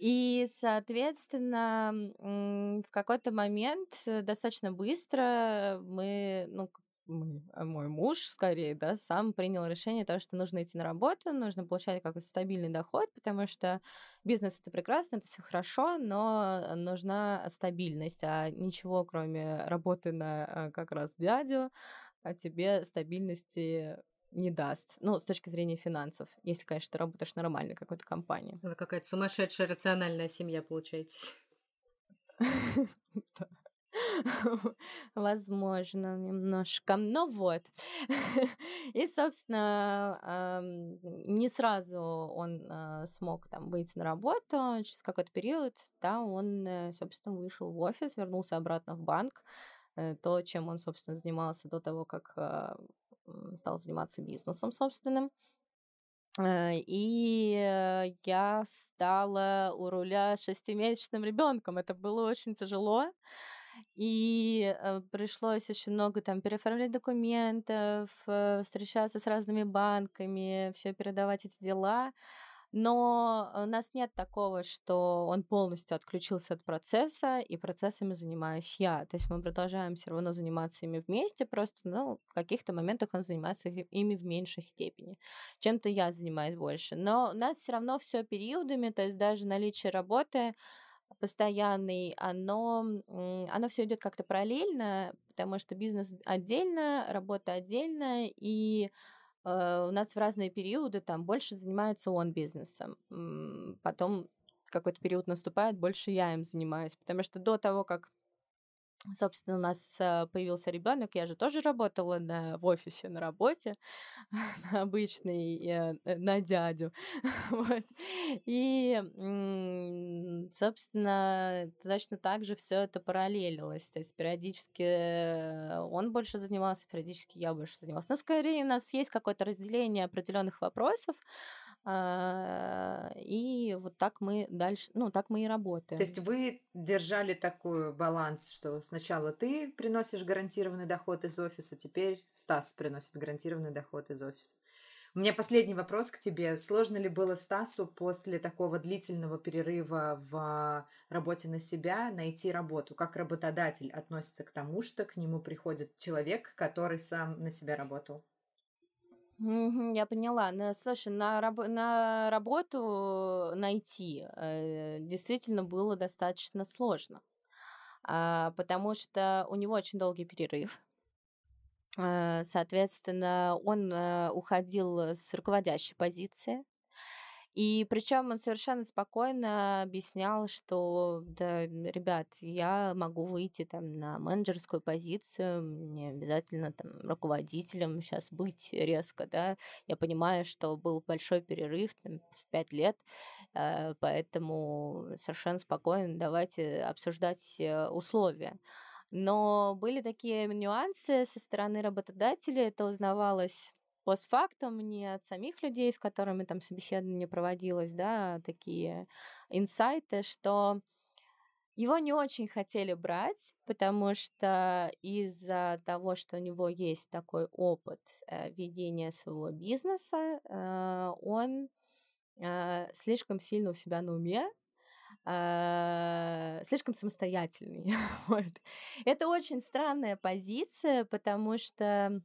И, соответственно, в какой-то момент э, достаточно быстро мы, ну, мы, а мой муж, скорее, да, сам принял решение того, что нужно идти на работу, нужно получать какой-то стабильный доход, потому что бизнес это прекрасно, это все хорошо, но нужна стабильность, а ничего, кроме работы на а, как раз дядю, а тебе стабильности не даст. Ну, с точки зрения финансов, если, конечно, ты работаешь в нормальной какой-то компании. Это какая-то сумасшедшая рациональная семья получается. [laughs] Возможно, немножко. Но вот. [laughs] И, собственно, не сразу он а, смог там выйти на работу. Через какой-то период, да, он, э, собственно, вышел в офис, вернулся обратно в банк. Э, то, чем он, собственно, занимался до того, как стал заниматься бизнесом собственным. Э, и э, я стала у руля шестимесячным ребенком. Это было очень тяжело. И э, пришлось очень много там переоформлять документов, встречаться с разными банками, все передавать эти дела но у нас нет такого, что он полностью отключился от процесса, и процессами занимаюсь я. То есть мы продолжаем все равно заниматься ими вместе, просто ну, в каких-то моментах он занимается ими в меньшей степени. Чем-то я занимаюсь больше. Но у нас все равно все периодами, то есть даже наличие работы постоянный, оно, оно все идет как-то параллельно, потому что бизнес отдельно, работа отдельно, и Э, у нас в разные периоды там больше занимается он бизнесом, потом какой-то период наступает, больше я им занимаюсь, потому что до того, как Собственно, у нас э, появился ребенок, я же тоже работала на, в офисе на работе, [laughs] на обычный, э, на дядю. [laughs] вот. И, собственно, точно так же все это параллелилось. То есть периодически он больше занимался, периодически я больше занималась. Но скорее у нас есть какое-то разделение определенных вопросов, и вот так мы дальше, ну, так мы и работаем. То есть вы держали такой баланс, что сначала ты приносишь гарантированный доход из офиса, теперь Стас приносит гарантированный доход из офиса. У меня последний вопрос к тебе. Сложно ли было Стасу после такого длительного перерыва в работе на себя найти работу? Как работодатель относится к тому, что к нему приходит человек, который сам на себя работал? Мгм, я поняла. Ну, слушай, на, раб- на работу найти э, действительно было достаточно сложно, а, потому что у него очень долгий перерыв. Э, Соответственно, он э, уходил с руководящей позиции. И причем он совершенно спокойно объяснял, что, да, ребят, я могу выйти там на менеджерскую позицию, не обязательно там руководителем сейчас быть резко, да. Я понимаю, что был большой перерыв там, в пять лет, э, поэтому совершенно спокойно давайте обсуждать э, условия. Но были такие нюансы со стороны работодателя, это узнавалось постфактум, не от самих людей, с которыми там собеседование проводилось, да, а такие инсайты, что его не очень хотели брать, потому что из-за того, что у него есть такой опыт э, ведения своего бизнеса, э, он э, слишком сильно у себя на уме, слишком самостоятельный. [laughs] Это очень странная позиция, потому что,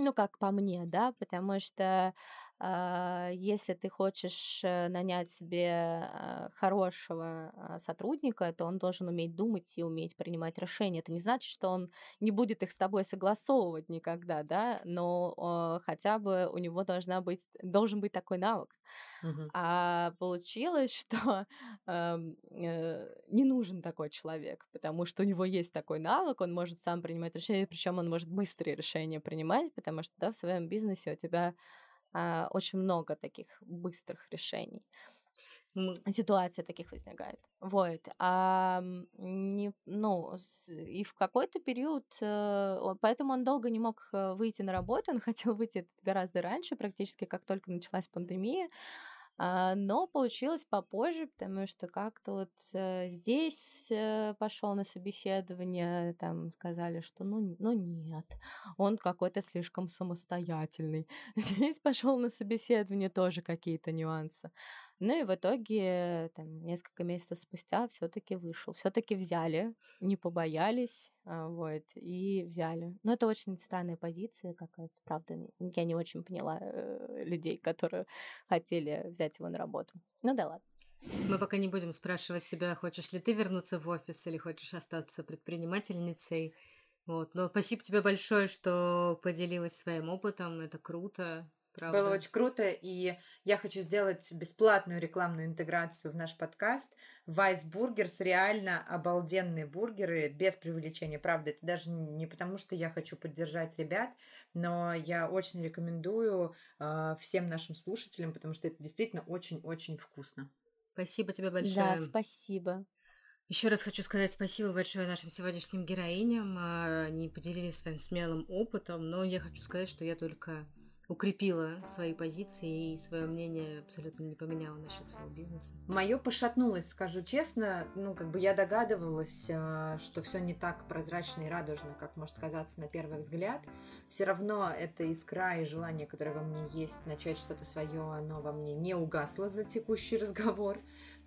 ну, как по мне, да, потому что если ты хочешь э, нанять себе а, хорошего а, сотрудника, то он должен уметь думать и уметь принимать решения. Это не значит, что он не будет их с тобой согласовывать никогда, да, но хотя бы у него должна быть, должен быть такой навык. Угу. А получилось, [laughs] что э, не нужен такой человек, потому что у него есть такой навык, он может сам принимать решения, причем он может быстрые решения принимать, потому что да, в своем бизнесе у тебя а, очень много таких быстрых решений. Ситуация таких возникает. Вот. А, не, ну, и в какой-то период, э, поэтому он долго не мог э, выйти на работу, он [laughs] хотел выйти гораздо раньше, практически как только началась пандемия. А, но получилось попозже, потому что как-то вот э, здесь э, пошел на собеседование, там сказали, что ну, ну нет, он какой-то слишком самостоятельный. [laughs] Здесь пошел на собеседование тоже какие-то нюансы. Ну и в итоге, там, несколько месяцев спустя все-таки вышел. Все-таки взяли, не побоялись, а, вот, и взяли. Но это очень странная позиция какая-то, правда. Я не очень поняла э, людей, которые хотели взять его на работу. Ну да ладно. Мы пока не будем спрашивать тебя, хочешь ли ты вернуться в офис или хочешь остаться предпринимательницей. Вот. Но спасибо тебе большое, что поделилась своим опытом. Это круто. Правда. Было очень круто, и я хочу сделать бесплатную рекламную интеграцию в наш подкаст. Vice Burgers реально обалденные бургеры, без привлечения, правда. Это даже не потому, что я хочу поддержать ребят, но я очень рекомендую э, всем нашим слушателям, потому что это действительно очень-очень вкусно. Спасибо тебе большое. Да, спасибо. Еще раз хочу сказать спасибо большое нашим сегодняшним героиням. А, они поделились своим смелым опытом, но я хочу сказать, что я только укрепила свои позиции и свое мнение абсолютно не поменяла насчет своего бизнеса. Мое пошатнулось, скажу честно. Ну, как бы я догадывалась, а, что все не так прозрачно и радужно, как может казаться на первый взгляд. Все равно это искра и желание, которое во мне есть, начать что-то свое, оно во мне не угасло за текущий [laughs] разговор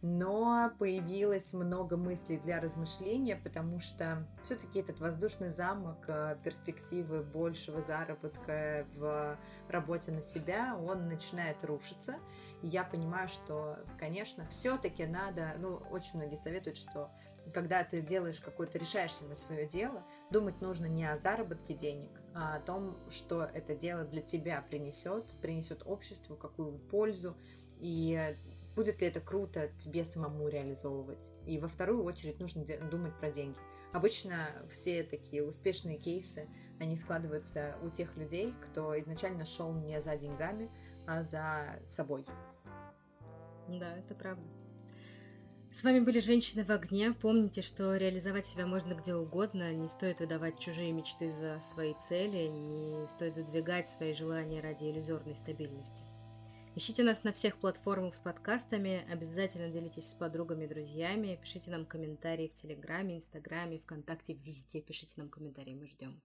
но появилось много мыслей для размышления, потому что все-таки этот воздушный замок, э, перспективы большего заработка в работе на себя, он начинает рушиться. И я понимаю, что, конечно, все-таки надо, ну, очень многие советуют, что когда ты делаешь какое-то, решаешься на свое дело, думать нужно не о заработке денег, а о том, что это дело для тебя принесет, принесет обществу какую пользу, и будет ли это круто тебе самому реализовывать. И во вторую очередь нужно думать про деньги. Обычно все такие успешные кейсы, они складываются у тех людей, кто изначально шел не за деньгами, а за собой. Да, это правда. С вами были «Женщины в огне». Помните, что реализовать себя можно где угодно. Не стоит выдавать чужие мечты за свои цели. Не стоит задвигать свои желания ради иллюзорной стабильности. Ищите нас на всех платформах с подкастами. Обязательно делитесь с подругами, друзьями. Пишите нам комментарии в Телеграме, Инстаграме, ВКонтакте, везде. Пишите нам комментарии, мы ждем.